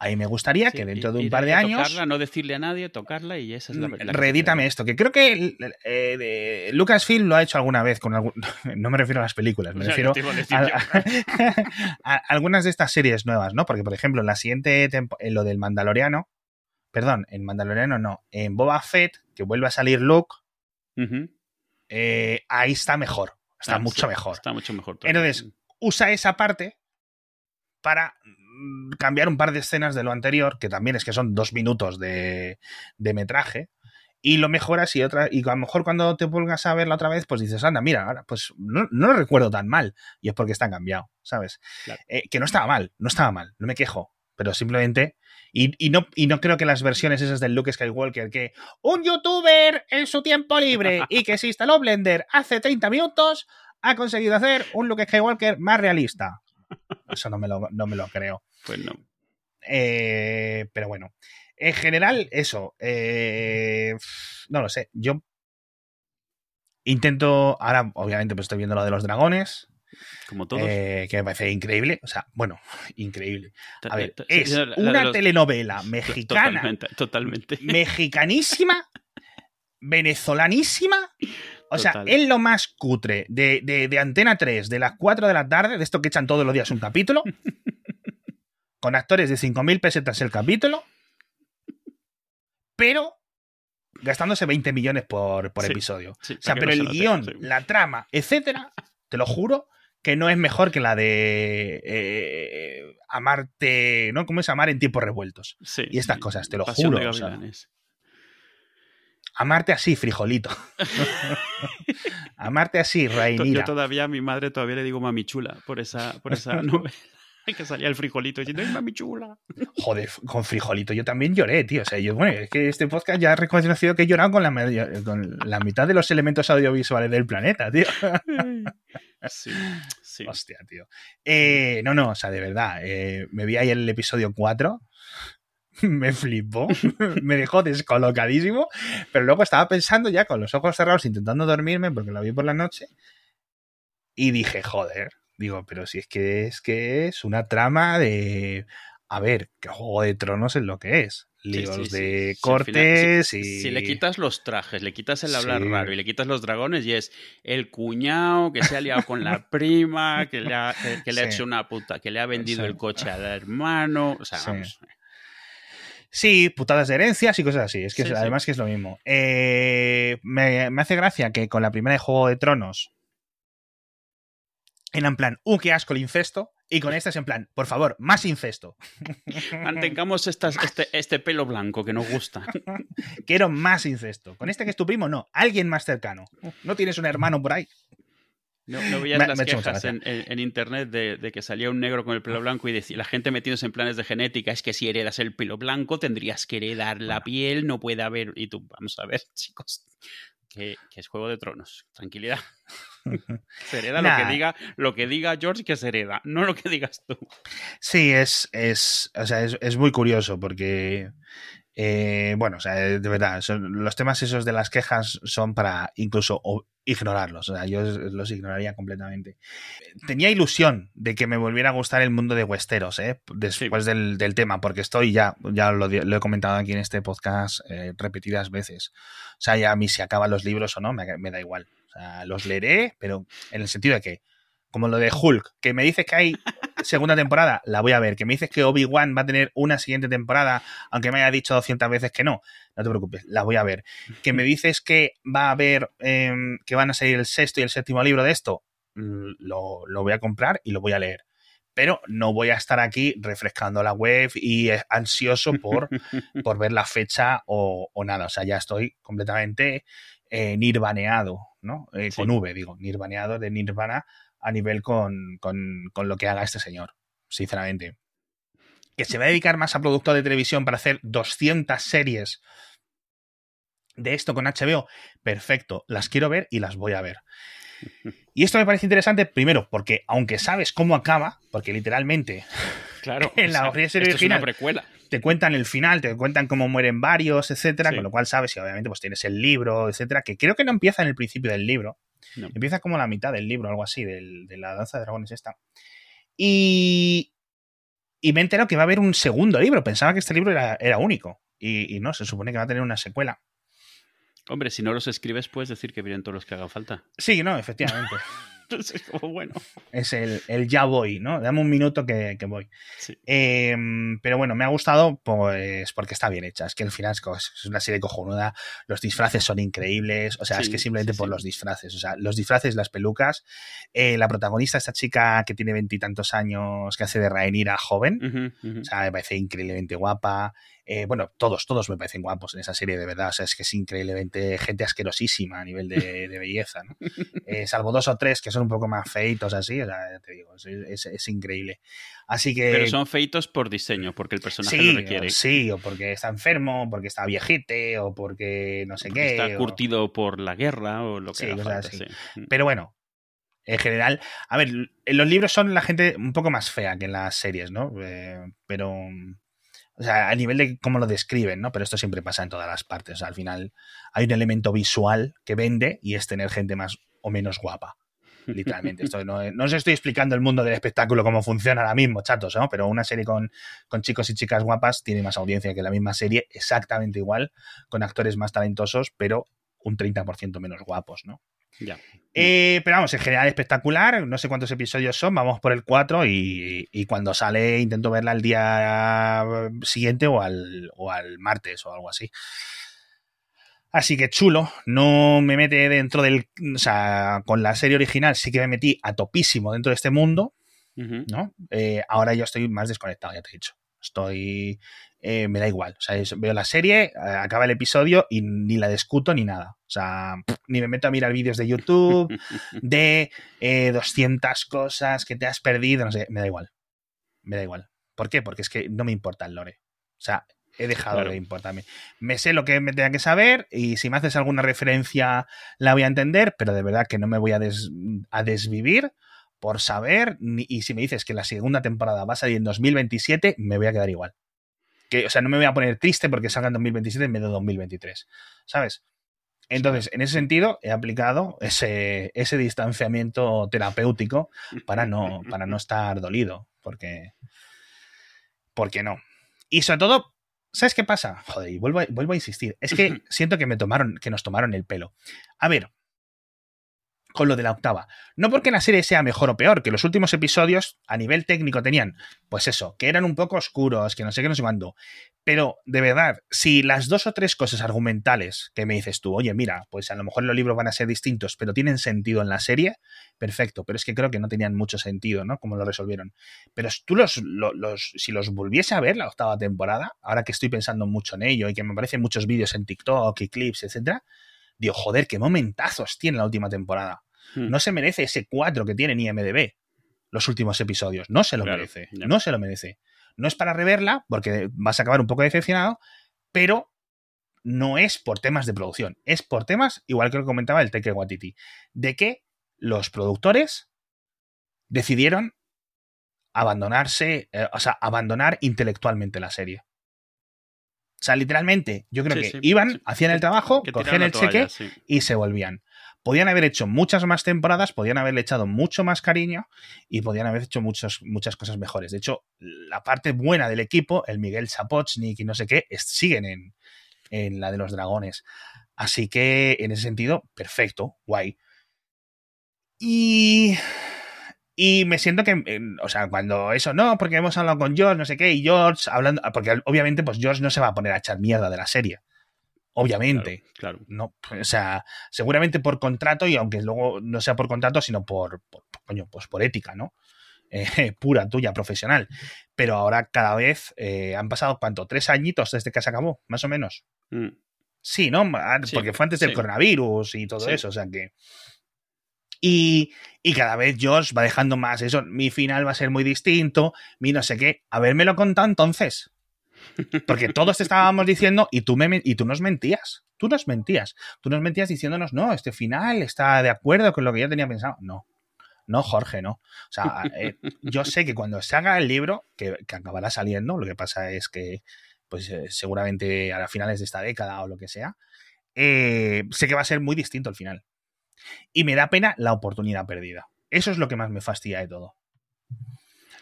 ahí me gustaría Sí, que dentro de un par de años... Tocarla, no decirle a nadie, tocarla y esa es la, la Redítame queda. esto, que creo que eh, Lucasfilm lo ha hecho alguna vez con algún... <laughs> No me refiero a las películas, me <laughs> O sea, refiero <laughs> a algunas de estas series nuevas, ¿no? Porque, por ejemplo, en la siguiente tempo- en lo del Mandaloriano, perdón, en Mandaloriano no, en Boba Fett, que vuelve a salir Luke, eh, ahí está mejor, está Ah, mucho sí, mejor. Está mucho mejor. Entonces, usa esa parte para mm, cambiar un par de escenas de lo anterior, que también es que son dos minutos de, de metraje, y lo mejoras y otra, y a lo mejor cuando te pongas a verla otra vez, pues dices, anda, mira, ahora, pues no, no lo recuerdo tan mal, y es porque está cambiado, ¿sabes? Claro. Eh, que no estaba mal, no estaba mal, no me quejo, pero simplemente, y, y no, y no creo que las versiones esas del Luke Skywalker, que un youtuber en su tiempo libre y que se instaló Blender hace 30 minutos, ha conseguido hacer un Luke Skywalker más realista. Eso no me lo, no me lo creo. Pues no. Eh, pero bueno, en general, eso. eh, no lo sé. Yo intento. Ahora, obviamente, pues estoy viendo lo de los dragones. Como todos. eh, que me parece increíble. O sea, bueno, <laughs> increíble. A ver, Sí, es una los- telenovela mexicana, Totalmente, totalmente. mexicanísima, <laughs> venezolanísima. O sea, Total. es lo más cutre de, de- de Antena 3, de las 4 de la tarde, de esto que echan todos los días un capítulo, <laughs> con actores de 5.000 pesetas el capítulo, pero gastándose 20 millones por, por Sí. episodio. Sí, O sea, pero no se el guion, sí. la trama, etcétera, te lo juro que no es mejor que la de eh, amarte, ¿no? ¿Cómo es amar en tiempos revueltos? Sí, y estas cosas, te lo Pasión juro, o sea. gavilanes. Amarte así, frijolito. <laughs> amarte así, To- Yo todavía a mi madre todavía le digo mami chula por esa, por <laughs> esa novela. <laughs> que salía el frijolito diciendo, ¡ay, mami chula! Joder, con frijolito. Yo también lloré, tío. O sea, yo, bueno, es que este podcast ya ha reconocido que he llorado con la, media- con la mitad de los elementos audiovisuales del planeta, tío. <laughs> Sí, sí. Hostia, tío. Eh, no, no, o sea, de verdad. eh, me vi ahí el episodio 4. <laughs> Me flipó, me dejó descolocadísimo, pero luego estaba pensando ya con los ojos cerrados, intentando dormirme porque lo vi por la noche, y dije, joder, digo, pero si es que es que es una trama de, a ver, que Juego de Tronos es lo que es, líos sí, sí. de Sí, cortes si, y... si le quitas los trajes, le quitas el hablar raro y le quitas los dragones y es el cuñado que se ha liado con la <laughs> prima, que le ha, que, le ha hecho una puta, que le ha vendido el coche al hermano, o sea, Sí. vamos. Sí, putadas de herencias y cosas así. Es que Sí, es- sí. además que es lo mismo. Eh, me, me hace gracia que con la primera de Juego de Tronos era en plan, ¡uh, qué asco el incesto! Y con esta es en plan, por favor, más incesto. <laughs> Mantengamos estas- este, este pelo blanco que nos gusta. <laughs> Quiero más incesto. Con este que es tu primo, no. Alguien más cercano. ¿No tienes un hermano por ahí? No, no veías Me- las me quejas en, en- en internet de, de que salía un negro con el pelo blanco y decía, la gente metiéndose en planes de genética, es que si heredas el pelo blanco tendrías que heredar la piel, no puede haber... Y tú, vamos a ver, <laughs> chicos, que, que es Juego de Tronos, tranquilidad. <laughs> Se hereda lo Nah. que, diga, lo que diga George que se hereda, no lo que digas tú. Sí, es, es, o sea, es, es muy curioso porque, eh, bueno, o sea, de verdad, son- los temas esos de las quejas son para incluso ignorarlos. O sea, yo los ignoraría completamente. Tenía ilusión de que me volviera a gustar el mundo de Westeros, ¿eh? después del, del tema, porque estoy ya, ya lo, lo he comentado aquí en este podcast eh, repetidas veces. O sea, ya a mí si acaban los libros o no, me, me da igual. O sea, los leeré, pero en el sentido de que, como lo de Hulk, que me dices que hay <laughs> segunda temporada, la voy a ver. Que me dices que Obi-Wan va a tener una siguiente temporada, aunque me haya dicho 200 veces que no, no te preocupes, la voy a ver. Que me dices que va a haber, eh, que van a salir el sexto y el séptimo libro de esto, mm, lo, lo voy a comprar y lo voy a leer. Pero no voy a estar aquí refrescando la web y eh, ansioso por, <laughs> por ver la fecha o, o nada. O sea, ya estoy completamente eh, nirvaneado, ¿no? Eh, Sí. Con V, digo, nirvaneado de nirvana a nivel con, con, con lo que haga este señor, sinceramente. Que se va a dedicar más a producto de televisión para hacer 200 series de esto con HBO, perfecto, las quiero ver y las voy a ver. <laughs> Y esto me parece interesante, primero, porque aunque sabes cómo acaba, porque literalmente Claro, <laughs> En la o sea, serie esto es una original. precuela. Te cuentan el final, te cuentan cómo mueren varios, etcétera, Sí. con lo cual sabes y obviamente pues tienes el libro, etcétera, que creo que no empieza en el principio del libro, No. empieza como la mitad del libro, algo así, del- de la danza de dragones esta. Y, y me he enterado que va a haber un segundo libro, pensaba que este libro era, era único, y, y no, se supone que va a tener una secuela. Hombre, si no los escribes, puedes decir que vienen todos los que hagan falta. Sí, no, efectivamente. <laughs> <laughs> Entonces, como bueno. es el, el ya voy, ¿no? Dame un minuto que, que voy. Sí. Eh, pero bueno, me ha gustado pues porque está bien hecha. Es que al final es, una serie cojonuda. Los disfraces son increíbles. O sea, es que simplemente sí, por los disfraces. O sea, los disfraces, las pelucas. Eh, la protagonista, esta chica que tiene veintitantos años, que hace de Rhaenyra joven. Ujú. O sea, me parece increíblemente guapa. Eh, bueno, todos, todos me parecen guapos en esa serie, de verdad. O sea, es que es increíblemente gente asquerosísima a nivel de, de belleza, ¿no? <laughs> Eh, salvo dos o tres que son un poco más feitos así, o sea, te digo, es, es- es increíble. Así que... Pero son feitos por diseño, porque el personaje sí, lo requiere. o, sí, o porque está enfermo, porque está viejete, o porque no sé porque qué. está o- curtido por la guerra o lo que Sí, falta, así. sí. Pero bueno, en general, a ver, en los libros son la gente un poco más fea que en las series, ¿no? Eh, pero, o sea, a nivel de cómo lo describen, ¿no? Pero esto siempre pasa en todas las partes. O sea, al final hay un elemento visual que vende y es tener gente más o menos guapa. Literalmente. Esto no, no, os estoy explicando el mundo del espectáculo, cómo funciona ahora mismo, chatos, ¿no? Pero una serie con, con chicos y chicas guapas tiene más audiencia que la misma serie, exactamente igual, con actores más talentosos, pero un 30% menos guapos, ¿no? Ya. Eh, pero vamos, en general espectacular. No sé cuántos episodios son, vamos por el 4 y, y cuando sale intento verla el día siguiente o al, o al martes o algo así. Así que chulo, no me mete dentro del. O sea, con la serie original sí que me metí a topísimo dentro de este mundo. ¿no? Eh, ahora yo estoy más desconectado, ya te he dicho. Estoy. eh, me da igual. O sea, es- veo la serie, eh, acaba el episodio y ni la discuto ni nada. O sea, ni me meto a mirar vídeos de YouTube <laughs> de eh, 200 cosas que te has perdido, no sé, me da igual. Me da igual. ¿Por qué? Porque es que no me importa el lore. O sea, he dejado Claro. de importarme. Me sé lo que me tenga que saber y si me haces alguna referencia la voy a entender, pero de verdad que no me voy a, des- a desvivir por saber. ni- y si me dices que la segunda temporada va a salir en 2027, me voy a quedar igual. Que, o sea, no me voy a poner triste porque salga en 2027 en vez de 2023. ¿Sabes? Entonces, en ese sentido, he aplicado ese, ese distanciamiento terapéutico para no, para no <laughs> estar dolido, porque, porque no. Y sobre todo, ¿sabes qué pasa? Joder, y vuelvo a, vuelvo a insistir, es que siento que me tomaron, que nos tomaron el pelo. A ver, con lo de la octava. No porque la serie sea mejor o peor, que los últimos episodios a nivel técnico tenían, pues eso, que eran un poco oscuros, que no sé qué, no sé cuándo. Pero, de verdad, si las dos o tres cosas argumentales que me dices tú, oye, mira, pues a lo mejor los libros van a ser distintos, pero tienen sentido en la serie, perfecto. Pero es que creo que no tenían mucho sentido, ¿no? Como lo resolvieron. Pero tú los, lo- los, si los volviese a ver la octava temporada, ahora que estoy pensando mucho en ello y que me aparecen muchos vídeos en TikTok y clips, etcétera, digo, joder, qué momentazos tiene la última temporada. Hmm. No se merece ese 4 que tiene en IMDB los últimos episodios. No se lo Claro, merece. ya. No se lo merece. No es para reverla, porque vas a acabar un poco decepcionado, pero no es por temas de producción. Es por temas, igual que lo comentaba el Teque Watiti, de que los productores decidieron abandonarse, eh, o sea, abandonar intelectualmente la serie. O sea, literalmente, yo creo Sí, que sí, iban, sí. hacían el trabajo, cogían el cheque toalla, y se volvían. Podían haber hecho muchas más temporadas, podían haberle echado mucho más cariño y podían haber hecho muchos, muchas cosas mejores. De hecho, la parte buena del equipo, el Miguel Sapochnik y no sé qué, es- siguen en, en la de los dragones. Así que, en ese sentido, perfecto, guay. Y. Y me siento que, eh, o sea, cuando eso, no, porque hemos hablado con George, no sé qué, y George hablando, porque obviamente, pues George no se va a poner a echar mierda de la serie. Obviamente. Claro, claro. No, o sea, seguramente por contrato y aunque luego no sea por contrato, sino por, por- coño, pues por ética, ¿no? <laughs> Eh, pura, tuya, profesional. Pero ahora cada vez eh, han pasado, ¿cuánto? ¿Tres añitos desde que se acabó? Más o menos. Mm. Sí, ¿no? Ah, Sí, Porque fue antes del sí. coronavirus y todo Sí. eso, o sea que... Y, y cada vez Josh va dejando más eso. Mi final va a ser muy distinto, mi no sé qué. Habérmelo contado entonces. Porque <laughs> todos te estábamos diciendo y tú, me, y tú nos mentías. Tú nos mentías. Tú nos mentías diciéndonos, no, este final está de acuerdo con lo que yo tenía pensado. No. No, Jorge, no. O sea, eh, yo sé que cuando se haga el libro, que, que acabará saliendo, lo que pasa es que, pues eh, seguramente a finales de esta década o lo que sea, eh, sé que va a ser muy distinto el final. Y me da pena la oportunidad perdida. Eso es lo que más me fastidia de todo.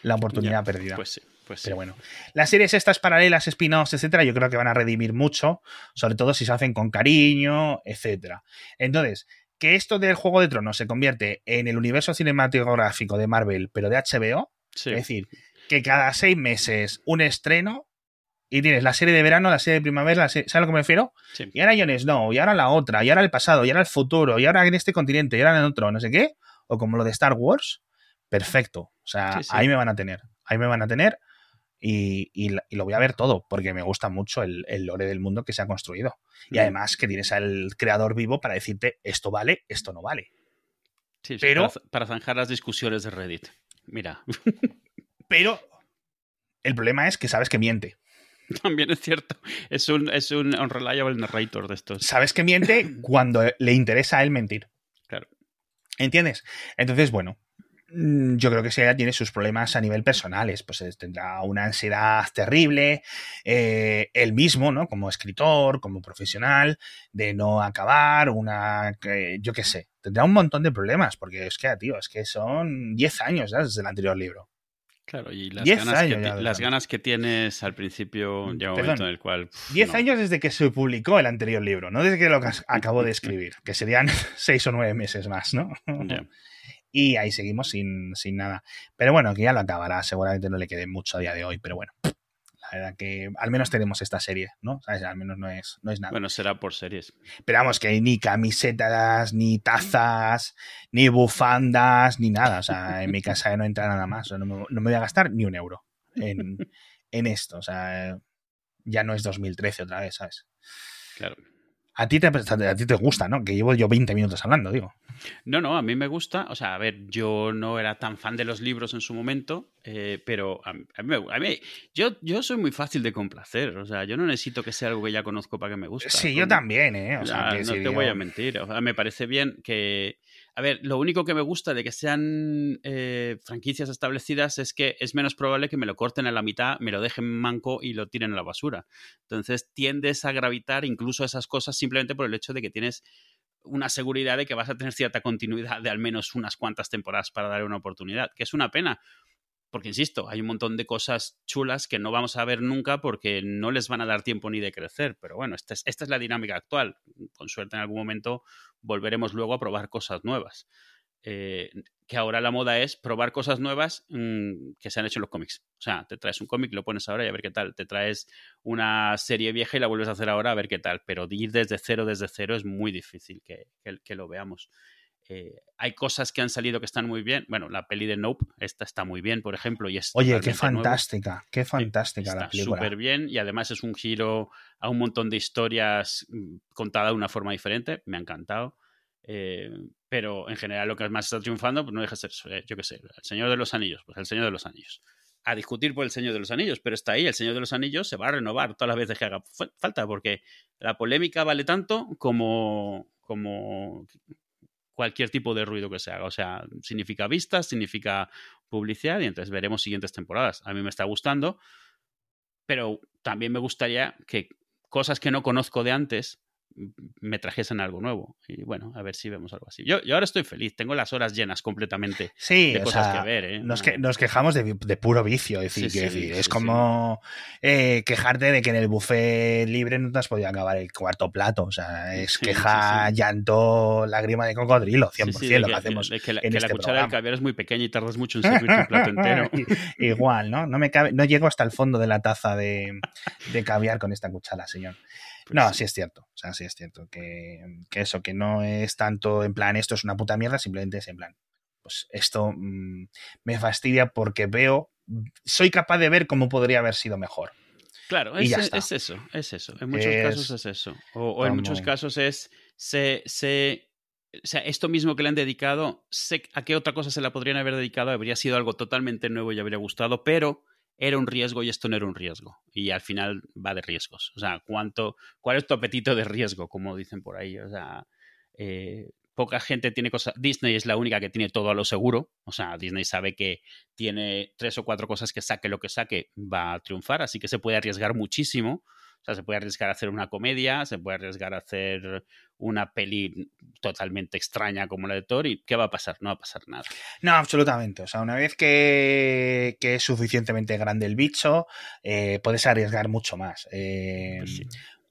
La oportunidad Ya, perdida. Pues sí, pues sí. Pero bueno, las series estas paralelas, spin-offs, etcétera, yo creo que van a redimir mucho, sobre todo si se hacen con cariño, etcétera. Entonces, que esto del Juego de Tronos se convierte en el universo cinematográfico de Marvel, pero de HBO, Sí. es decir, que cada seis meses un estreno y tienes la serie de verano, la serie de primavera, la serie- ¿sabes a lo que me refiero? sí. Y ahora Jon Snow, y ahora la otra, y ahora el pasado, y ahora el futuro, y ahora en este continente, y ahora en otro, no sé qué, o como lo de Star Wars, perfecto. O sea, Sí, sí. ahí me van a tener, ahí me van a tener y, y lo voy a ver todo, porque me gusta mucho el, el lore del mundo que se ha construido. Y Mm. además que tienes al creador vivo para decirte esto vale, esto no vale. Sí, sí, pero- para, para zanjar las discusiones de Reddit. Mira, <laughs> Pero el problema es que sabes que miente. <laughs> también es cierto. Es un, es un unreliable narrator de estos. Sabes que miente <laughs> cuando le interesa a él mentir. Claro. ¿Entiendes? Entonces, bueno, Mm, yo creo que si ella tiene sus problemas a nivel personales, pues tendrá una ansiedad terrible, eh, él mismo, ¿no? Como escritor, como profesional, de no acabar, una, yo qué sé, tendrá un montón de problemas, porque es que, tío, es que son 10 años ya desde el anterior libro. Claro, y las, ganas, que, las ganas que tienes al principio, ya un momento en el cual... 10 años desde que se publicó el anterior libro, no desde que lo acabo de escribir, que serían <laughs> 6 o 9 meses más, ¿no? Y ahí seguimos sin, sin nada. Pero bueno, que ya lo acabará, seguramente no le quede mucho a día de hoy, pero bueno. La que al menos tenemos esta serie, ¿no? ¿Sabes? Al menos no es, no es nada. Bueno, será por series. Pero vamos, que hay ni camisetas, ni tazas, ni bufandas, ni nada. O sea, en mi casa no entra nada más. no, me, no me voy a gastar ni un euro en, <laughs> en esto. O sea, ya no es 2013 otra vez, ¿sabes? Claro. A ti, te, a ti te gusta, ¿no? Que llevo yo 20 minutos hablando, digo. No, no, a mí me gusta. O sea, a ver, yo no era tan fan de los libros en su momento, eh, pero a, mí, a mí, yo, yo soy muy fácil de complacer. O sea, yo no necesito que sea algo que ya conozco para que me guste. Sí, yo también, ¿eh? O sea, no te voy a mentir. O sea, me parece bien que a ver, lo único que me gusta de que sean eh, franquicias establecidas es que es menos probable que me lo corten a la mitad, me lo dejen manco y lo tiren a la basura. Entonces tiendes a gravitar incluso a esas cosas simplemente por el hecho de que tienes una seguridad de que vas a tener cierta continuidad de al menos unas cuantas temporadas para darle una oportunidad, que es una pena, porque, insisto, hay un montón de cosas chulas que no vamos a ver nunca porque no les van a dar tiempo ni de crecer. Pero bueno, esta es, la dinámica actual. Con suerte en algún momento volveremos luego a probar cosas nuevas. Eh, que ahora la moda es probar cosas nuevas mm, que se han hecho en los cómics. O sea, te traes un cómic, lo pones ahora y a ver qué tal. Te traes una serie vieja y la vuelves a hacer ahora a ver qué tal. Pero ir desde cero, desde cero es muy difícil que lo veamos. Eh, hay cosas que han salido que están muy bien. Bueno, la peli de Nope, esta está muy bien, por ejemplo. Y es Oye, qué fantástica, qué fantástica la película. Súper bien y además es un giro a un montón de historias mm, contadas de una forma diferente. Me ha encantado. Eh, pero en general lo que más está triunfando, pues no deja de ser, eh, yo qué sé, el Señor de los Anillos, pues el Señor de los Anillos. A discutir por el Señor de los Anillos, pero está ahí, el Señor de los Anillos se va a renovar todas las veces que haga falta, porque la polémica vale tanto como, como cualquier tipo de ruido que se haga. O sea, significa vistas, significa publicidad y entonces veremos siguientes temporadas. A mí me está gustando, pero también me gustaría que cosas que no conozco de antes me trajesen algo nuevo. Y bueno, a ver si vemos algo así. Yo, yo ahora estoy feliz, tengo las horas llenas completamente de cosas que ver. ¿eh? Nos, que, nos, quejamos de, puro vicio, es decir, es como eh, quejarte de que en el buffet libre no te has podido acabar el cuarto plato. O sea, es queja, llanto, lágrima de cocodrilo, 100% lo que, hacemos. que, la, en este cuchara del caviar es muy pequeña y tardas mucho en servir un plato <laughs> entero. Igual, ¿no? No, me cabe, no llego hasta el fondo de la taza de, de caviar con esta cuchara, señor. Pues no, sí es cierto. O sea, sí es cierto. Que, eso, que no es tanto en plan, esto es una puta mierda, simplemente es en plan, pues esto mm, me fastidia porque veo, soy capaz de ver cómo podría haber sido mejor. Claro, es, eso, es eso. En muchos casos es eso. O, en muchos casos es, se, se, o sea, esto mismo que le han dedicado, sé a qué otra cosa se la podrían haber dedicado, habría sido algo totalmente nuevo y habría gustado, pero era un riesgo y esto no era un riesgo. Y al final va de riesgos. O sea, ¿cuánto, ¿cuál es tu apetito de riesgo? Como dicen por ahí. O sea, eh, poca gente tiene cosas. Disney es la única que tiene todo a lo seguro. O sea, Disney sabe que tiene tres o cuatro cosas que saque lo que saque, va a triunfar. Así que se puede arriesgar muchísimo. O sea, se puede arriesgar a hacer una comedia, se puede arriesgar a hacer una peli totalmente extraña como la de Thor y ¿qué va a pasar? No va a pasar nada. No, absolutamente. O sea, una vez que, es suficientemente grande el bicho, eh, puedes arriesgar mucho más. Eh, pues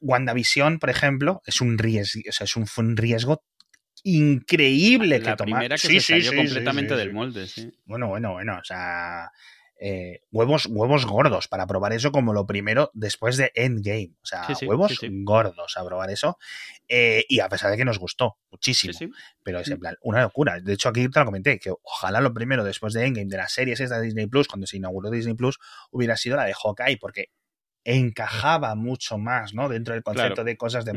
WandaVision, por ejemplo, es un riesgo, o sea, es un, riesgo increíble la que primera que se salió completamente del molde, sí. Bueno, bueno, bueno, o sea, eh, huevos, huevos gordos para probar eso como lo primero después de Endgame. O sea, huevos gordos a probar eso. Eh, y a pesar de que nos gustó muchísimo. Pero es en plan, una locura. De hecho, aquí te lo comenté, que ojalá lo primero después de Endgame, de las series esta de Disney Plus, cuando se inauguró Disney Plus, hubiera sido la de Hawkeye, porque encajaba mucho más, ¿no? Dentro del concepto de cosas de mm.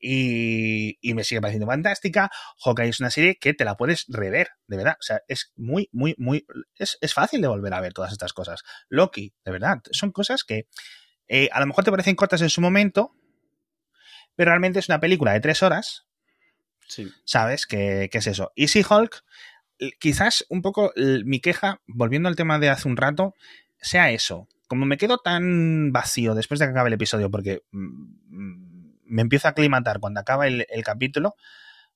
Marvel y, me sigue pareciendo fantástica. Hawkeye es una serie que te la puedes rever, de verdad. O sea, es muy, muy, muy. Es, fácil de volver a ver todas estas cosas. Loki, de verdad, son cosas que eh, a lo mejor te parecen cortas en su momento, pero realmente es una película de tres horas. Sí. ¿Sabes? ¿Qué, es eso? Y Hulk quizás un poco mi queja, volviendo al tema de hace un rato, sea eso. Como me quedo tan vacío después de que acabe el episodio, porque mm, me empiezo a aclimatar cuando acaba el, capítulo,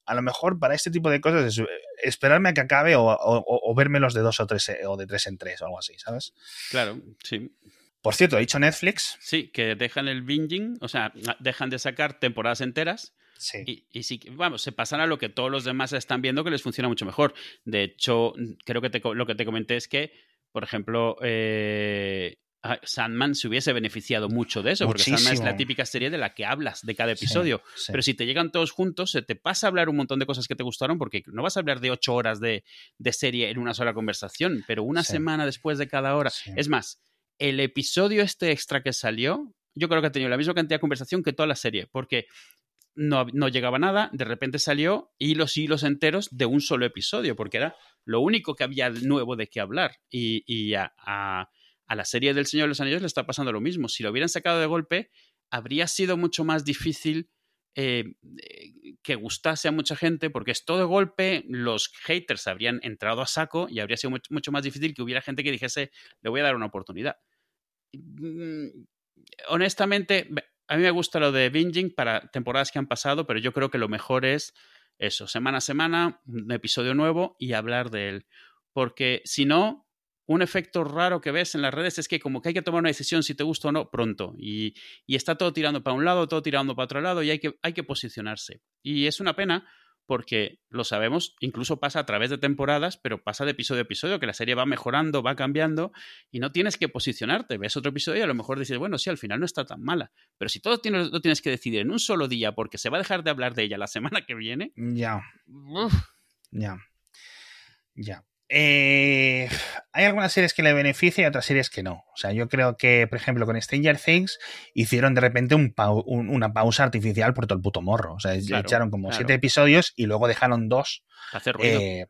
a lo mejor para este tipo de cosas es eh, esperarme a que acabe o, o, verme los de dos o tres o de tres en tres o algo así, ¿sabes? Claro, sí. Por cierto, he dicho Netflix. Sí, que dejan el binging, o sea, dejan de sacar temporadas enteras. Sí. Y, y vamos, se pasan a lo que todos los demás están viendo que les funciona mucho mejor. De hecho, creo que lo que te comenté es que, por ejemplo, eh, Sandman se hubiese beneficiado mucho de eso, porque Sandman es la típica serie de la que hablas de cada episodio. Pero si te llegan todos juntos, se te pasa a hablar un montón de cosas que te gustaron, porque no vas a hablar de ocho horas de, serie en una sola conversación, pero una semana después de cada hora. Es más, el episodio este extra que salió, yo creo que ha tenido la misma cantidad de conversación que toda la serie, porque no, no, llegaba nada, de repente salió hilos y hilos enteros de un solo episodio, porque era lo único que había nuevo de qué hablar. Y, a, a, la serie del Señor de los Anillos le está pasando lo mismo. Si lo hubieran sacado de golpe, habría sido mucho más difícil eh, que gustase a mucha gente, porque es todo de golpe, los haters habrían entrado a saco y habría sido mucho más difícil que hubiera gente que dijese, le voy a dar una oportunidad. Mm, honestamente, a mí me gusta lo de binging para temporadas que han pasado, pero yo creo que lo mejor es eso, semana a semana, un episodio nuevo y hablar de él. Porque si no, un efecto raro que ves en las redes es que como que hay que tomar una decisión si te gusta o no pronto. Y, y está todo tirando para un lado, todo tirando para otro lado y hay que, hay que posicionarse. Y es una pena porque lo sabemos, incluso pasa a través de temporadas, pero pasa de episodio a episodio, que la serie va mejorando, va cambiando, y no tienes que posicionarte. Ves otro episodio y a lo mejor dices, bueno, sí, al final no está tan mala. Pero si todo tienes, lo tienes que decidir en un solo día porque se va a dejar de hablar de ella la semana que viene. Ya. Ya. Ya. Eh, hay algunas series que le benefician y otras series que no. O sea, yo creo que, por ejemplo, con Stranger Things hicieron de repente un una pausa artificial por todo el puto morro. O sea, echaron como siete episodios y luego dejaron dos. Hacer ruido. Eh,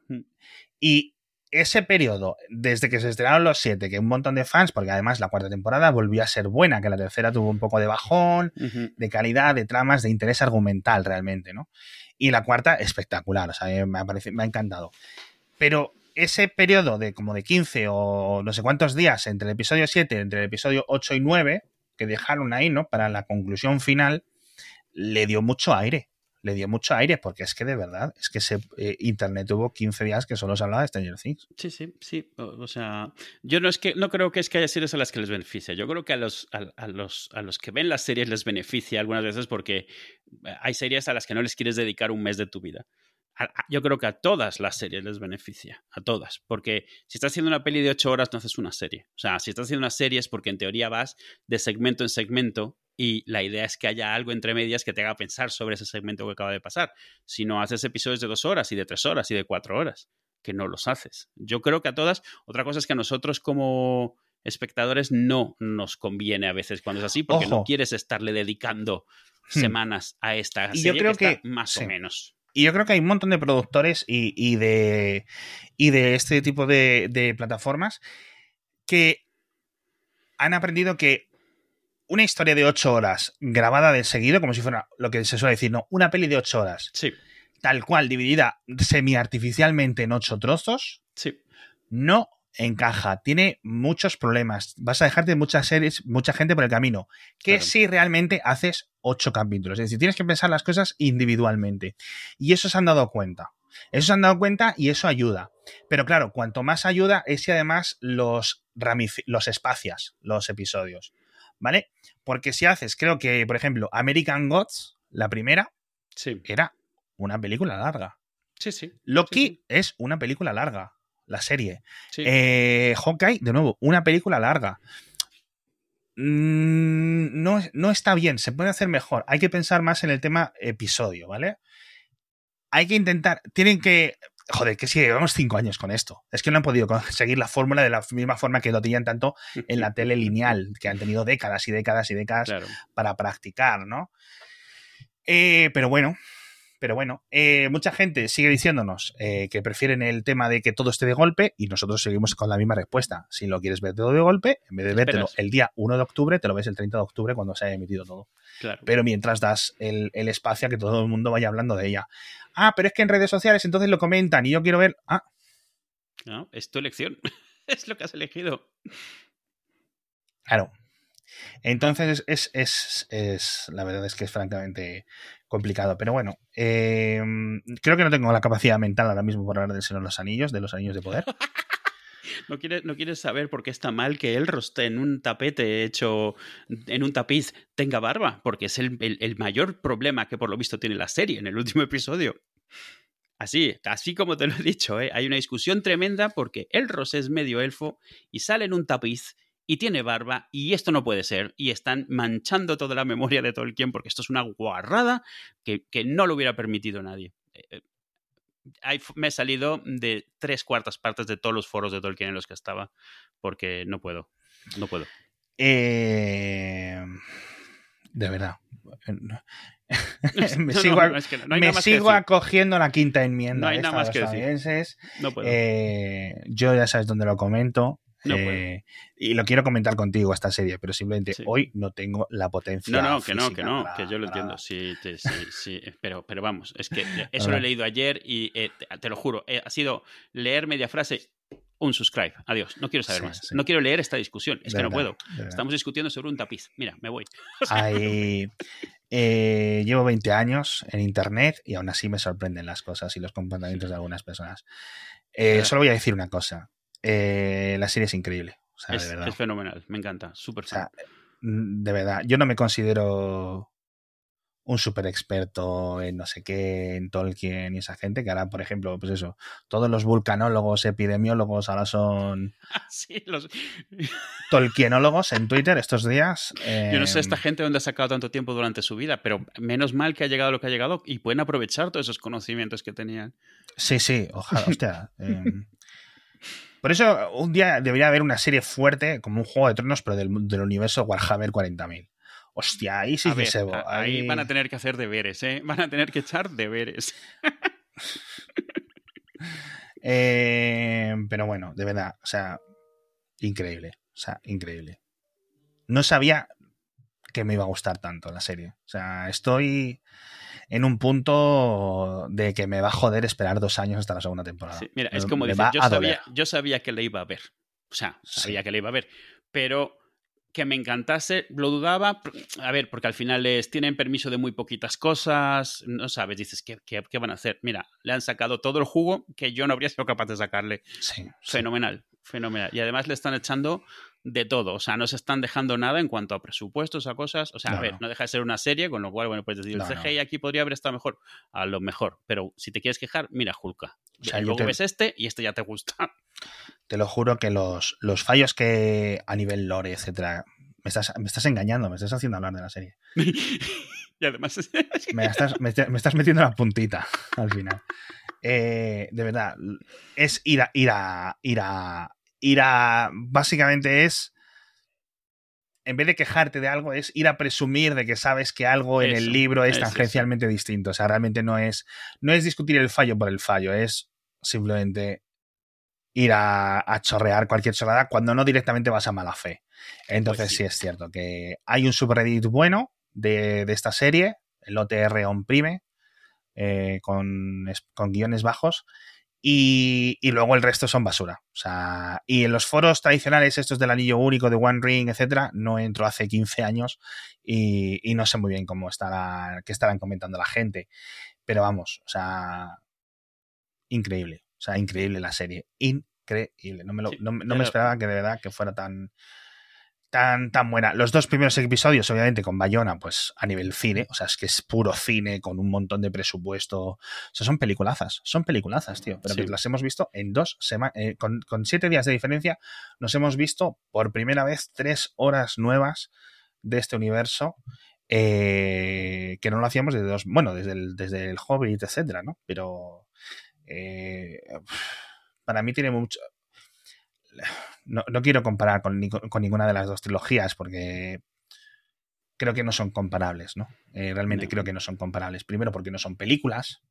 y ese periodo, desde que se estrenaron los siete, que un montón de fans, porque además la cuarta temporada volvió a ser buena, que la tercera tuvo un poco de bajón, de calidad, de tramas, de interés argumental realmente, ¿no? Y la cuarta, espectacular, o sea, me ha encantado. Pero ese periodo de como de 15 o no sé cuántos días entre el episodio 7, entre el episodio 8 y 9, que dejaron ahí, ¿no? Para la conclusión final, le dio mucho aire. Le dio mucho aire, porque es que de verdad, es que ese, eh, Internet tuvo 15 días que solo se hablaba de Stranger Things. Sí, sí, sí. O, sea, yo no es que no creo que es que haya series a las que les beneficia. Yo creo que a los, a, los, a los que ven las series les beneficia algunas veces porque hay series a las que no les quieres dedicar un mes de tu vida yo creo que a todas las series les beneficia, a todas, porque si estás haciendo una peli de ocho horas no haces una serie. O sea, si estás haciendo una serie es porque en teoría vas de segmento en segmento y la idea es que haya algo entre medias que te haga pensar sobre ese segmento que acaba de pasar. Si no haces episodios de dos horas y de tres horas y de cuatro horas, que no los haces. Yo creo que a todas, otra cosa es que a nosotros como espectadores no nos conviene a veces cuando es así, porque no quieres estarle dedicando hmm. semanas a esta serie yo creo que, más o menos y yo creo que hay un montón de productores y, de, y de este tipo de, plataformas que han aprendido que una historia de ocho horas grabada de seguido, como si fuera lo que se suele decir, no, una peli de ocho horas. Sí. Tal cual, dividida semi-artificialmente en ocho trozos. Sí. No encaja, tiene muchos problemas. Vas a dejarte muchas series, mucha gente por el camino. Que si realmente haces ocho capítulos. Es decir, tienes que pensar las cosas individualmente. Y eso se han dado cuenta. Eso se han dado cuenta y eso ayuda. Pero claro, cuanto más ayuda es si además los, los espacias los episodios. ¿Vale? Porque si haces, creo que, por ejemplo, American Gods, la primera, sí. era una película larga. Sí, sí. Loki es una película larga la serie. Eh, Hawkeye, de nuevo, una película larga. Mm, no, no está bien, se puede hacer mejor. Hay que pensar más en el tema episodio, ¿vale? Hay que intentar, tienen que joder, que si llevamos cinco años con esto. Es que no han podido conseguir la fórmula de la misma forma que lo tenían tanto en la tele lineal, que han tenido décadas y décadas y décadas para practicar, ¿no? Eh, pero bueno, pero bueno, eh, mucha gente sigue diciéndonos eh, que prefieren el tema de que todo esté de golpe y nosotros seguimos con la misma respuesta. Si lo quieres ver todo de golpe, en vez de vértelo el día 1 de octubre, te lo ves el 30 de octubre cuando se haya emitido todo. Pero mientras das el, espacio a que todo el mundo vaya hablando de ella. Ah, pero es que en redes sociales entonces lo comentan y yo quiero ver. Ah, No, es tu elección. <laughs> es lo que has elegido. Claro. Entonces es, es, es, la verdad es que es francamente complicado. Pero bueno, eh, creo que no tengo la capacidad mental ahora mismo para hablar del Señor de los Anillos, de los Anillos de Poder. <laughs> ¿No quieres, ¿No quieres saber por qué está mal que el roste en un tapete hecho en un tapiz tenga barba? Porque es el, el, el, mayor problema que por lo visto tiene la serie en el último episodio. Así, así como te lo he dicho, ¿eh? hay una discusión tremenda porque Elros es medio elfo y sale en un tapiz y tiene barba y esto no puede ser y están manchando toda la memoria de Tolkien porque esto es una guarrada que, que no lo hubiera permitido nadie. Eh, me he salido de tres cuartas partes de todos los foros de Tolkien en los que estaba porque no puedo, no puedo. Eh, de verdad. <laughs> <laughs> me sigo, no, no, es que no me sigo acogiendo la quinta enmienda. No hay nada más que decir. No puedo. Eh, yo ya sabes dónde lo comento. No eh, y lo quiero comentar contigo esta serie, pero simplemente sí. hoy no tengo la potencia. No, no, que no, que no, para, que yo lo para... entiendo. Sí, sí, sí, sí, pero, pero vamos, es que <laughs> eso lo he leído ayer y eh, te, te, lo juro, eh, ha sido leer media frase, un subscribe, adiós, no quiero saber sí, más. Sí. No quiero leer esta discusión, es de que verdad, no puedo. Estamos discutiendo sobre un tapiz. Mira, me voy. Hay, eh, llevo 20 años en internet y aún así me sorprenden las cosas y los comportamientos de algunas personas. Eh, solo voy a decir una cosa. Eh, la serie es increíble. O sea, es, de verdad. es, fenomenal, me encanta, súper o sea, De verdad, yo no me considero un super experto en no sé qué, en Tolkien y esa gente, que ahora, por ejemplo, pues eso, todos los vulcanólogos, epidemiólogos ahora son <laughs> sí, los... <laughs> tolkienólogos en Twitter estos días. Eh... Yo no sé esta gente dónde ha sacado tanto tiempo durante su vida, pero menos mal que ha llegado lo que ha llegado y pueden aprovechar todos esos conocimientos que tenían. Sí, sí, ojalá, hostia. <laughs> eh... Por eso un día debería haber una serie fuerte, como un Juego de Tronos, pero del, del universo Warhammer 40.000. Hostia, ahí sí a que ver, se va. Ahí... ahí... van a tener que hacer deberes, ¿eh? Van a tener que echar deberes. <laughs> eh, pero bueno, de verdad, o sea, increíble. O sea, increíble. No sabía que me iba a gustar tanto la serie. O sea, estoy en un punto de que me va a joder esperar dos años hasta la segunda temporada. Sí, mira, es como decir, yo sabía, yo sabía, que le iba a ver. O sea, sabía sí. que le iba a ver. Pero que me encantase, lo dudaba, a ver, porque al final les tienen permiso de muy poquitas cosas, no sabes, dices, ¿qué, qué, qué van a hacer? Mira, le han sacado todo el jugo que yo no habría sido capaz de sacarle. Sí, fenomenal, sí. fenomenal. Y además le están echando de todo, o sea, no se están dejando nada en cuanto a presupuestos, a cosas, o sea, no, a ver, no. no deja de ser una serie, con lo cual, bueno, puedes decir, no, el CGI aquí podría haber estado mejor, a lo mejor, pero si te quieres quejar, mira Hulka. O sea, luego te... ves este y este ya te gusta. <laughs> Te lo juro que los, los fallos que a nivel lore, etcétera, me estás, me estás engañando, me estás haciendo hablar de la serie. <laughs> y además... me, estás, me, me, estás metiendo la puntita al final. Eh, de verdad, es ir a, ir a, ir a, ir a, básicamente es, en vez de quejarte de algo, es ir a presumir de que sabes que algo en eso, el libro es tangencialmente eso. distinto. O sea, realmente no es, no es discutir el fallo por el fallo, es simplemente ir a, a chorrear cualquier chorrada cuando no directamente vas a mala fe. Entonces pues sí. sí. es cierto que hay un subreddit bueno de, de esta serie, el OTR on Prime, eh, con, con, guiones bajos, y, y, luego el resto son basura. O sea, y en los foros tradicionales, estos del anillo único, de One Ring, etcétera, no entro hace 15 años y, y no sé muy bien cómo estará, qué estarán comentando la gente. Pero vamos, o sea, increíble. O sea, increíble la serie. Increíble. No me, lo, sí, no, no me esperaba que de verdad que fuera tan, tan, tan buena. Los dos primeros episodios, obviamente, con Bayona, pues a nivel cine, o sea, es que es puro cine con un montón de presupuesto. O sea, son peliculazas, son peliculazas, tío. Pero sí. que las hemos visto en dos semanas, eh, con, con, siete días de diferencia, nos hemos visto por primera vez tres horas nuevas de este universo. Eh, que no lo hacíamos desde dos, bueno, desde el, desde el Hobbit, etcétera, ¿no? Pero eh, para mí tiene mucho no, no quiero comparar con, con, ninguna de las dos trilogías porque creo que no son comparables, ¿no? Eh, realmente no. creo que no son comparables. Primero porque no son películas,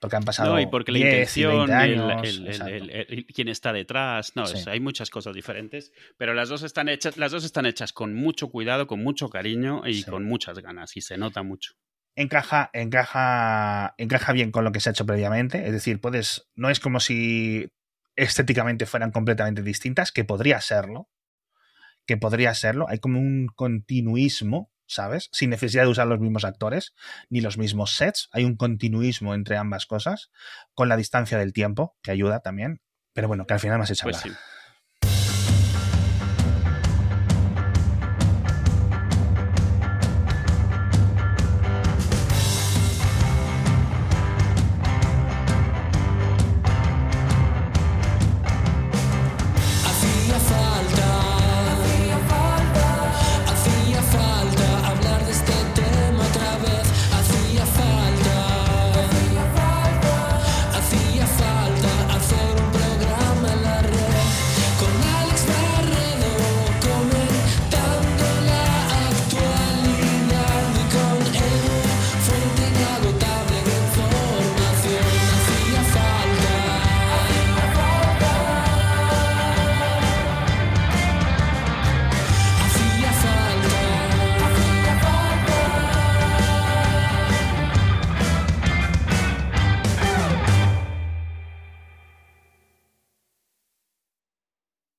porque han pasado no, y porque la 10, intención, años, el, el, el, quién está detrás, no, sí. es, hay muchas cosas diferentes, pero las dos están hechas, las dos están hechas con mucho cuidado, con mucho cariño y sí. con muchas ganas y se nota mucho. Encaja, encaja, encaja bien con lo que se ha hecho previamente, es decir, puedes, no es como si estéticamente fueran completamente distintas, que podría serlo, que podría serlo. Hay como un continuismo, ¿sabes? Sin necesidad de usar los mismos actores ni los mismos sets. Hay un continuismo entre ambas cosas, con la distancia del tiempo, que ayuda también. Pero bueno, que al final me has hecho Pues.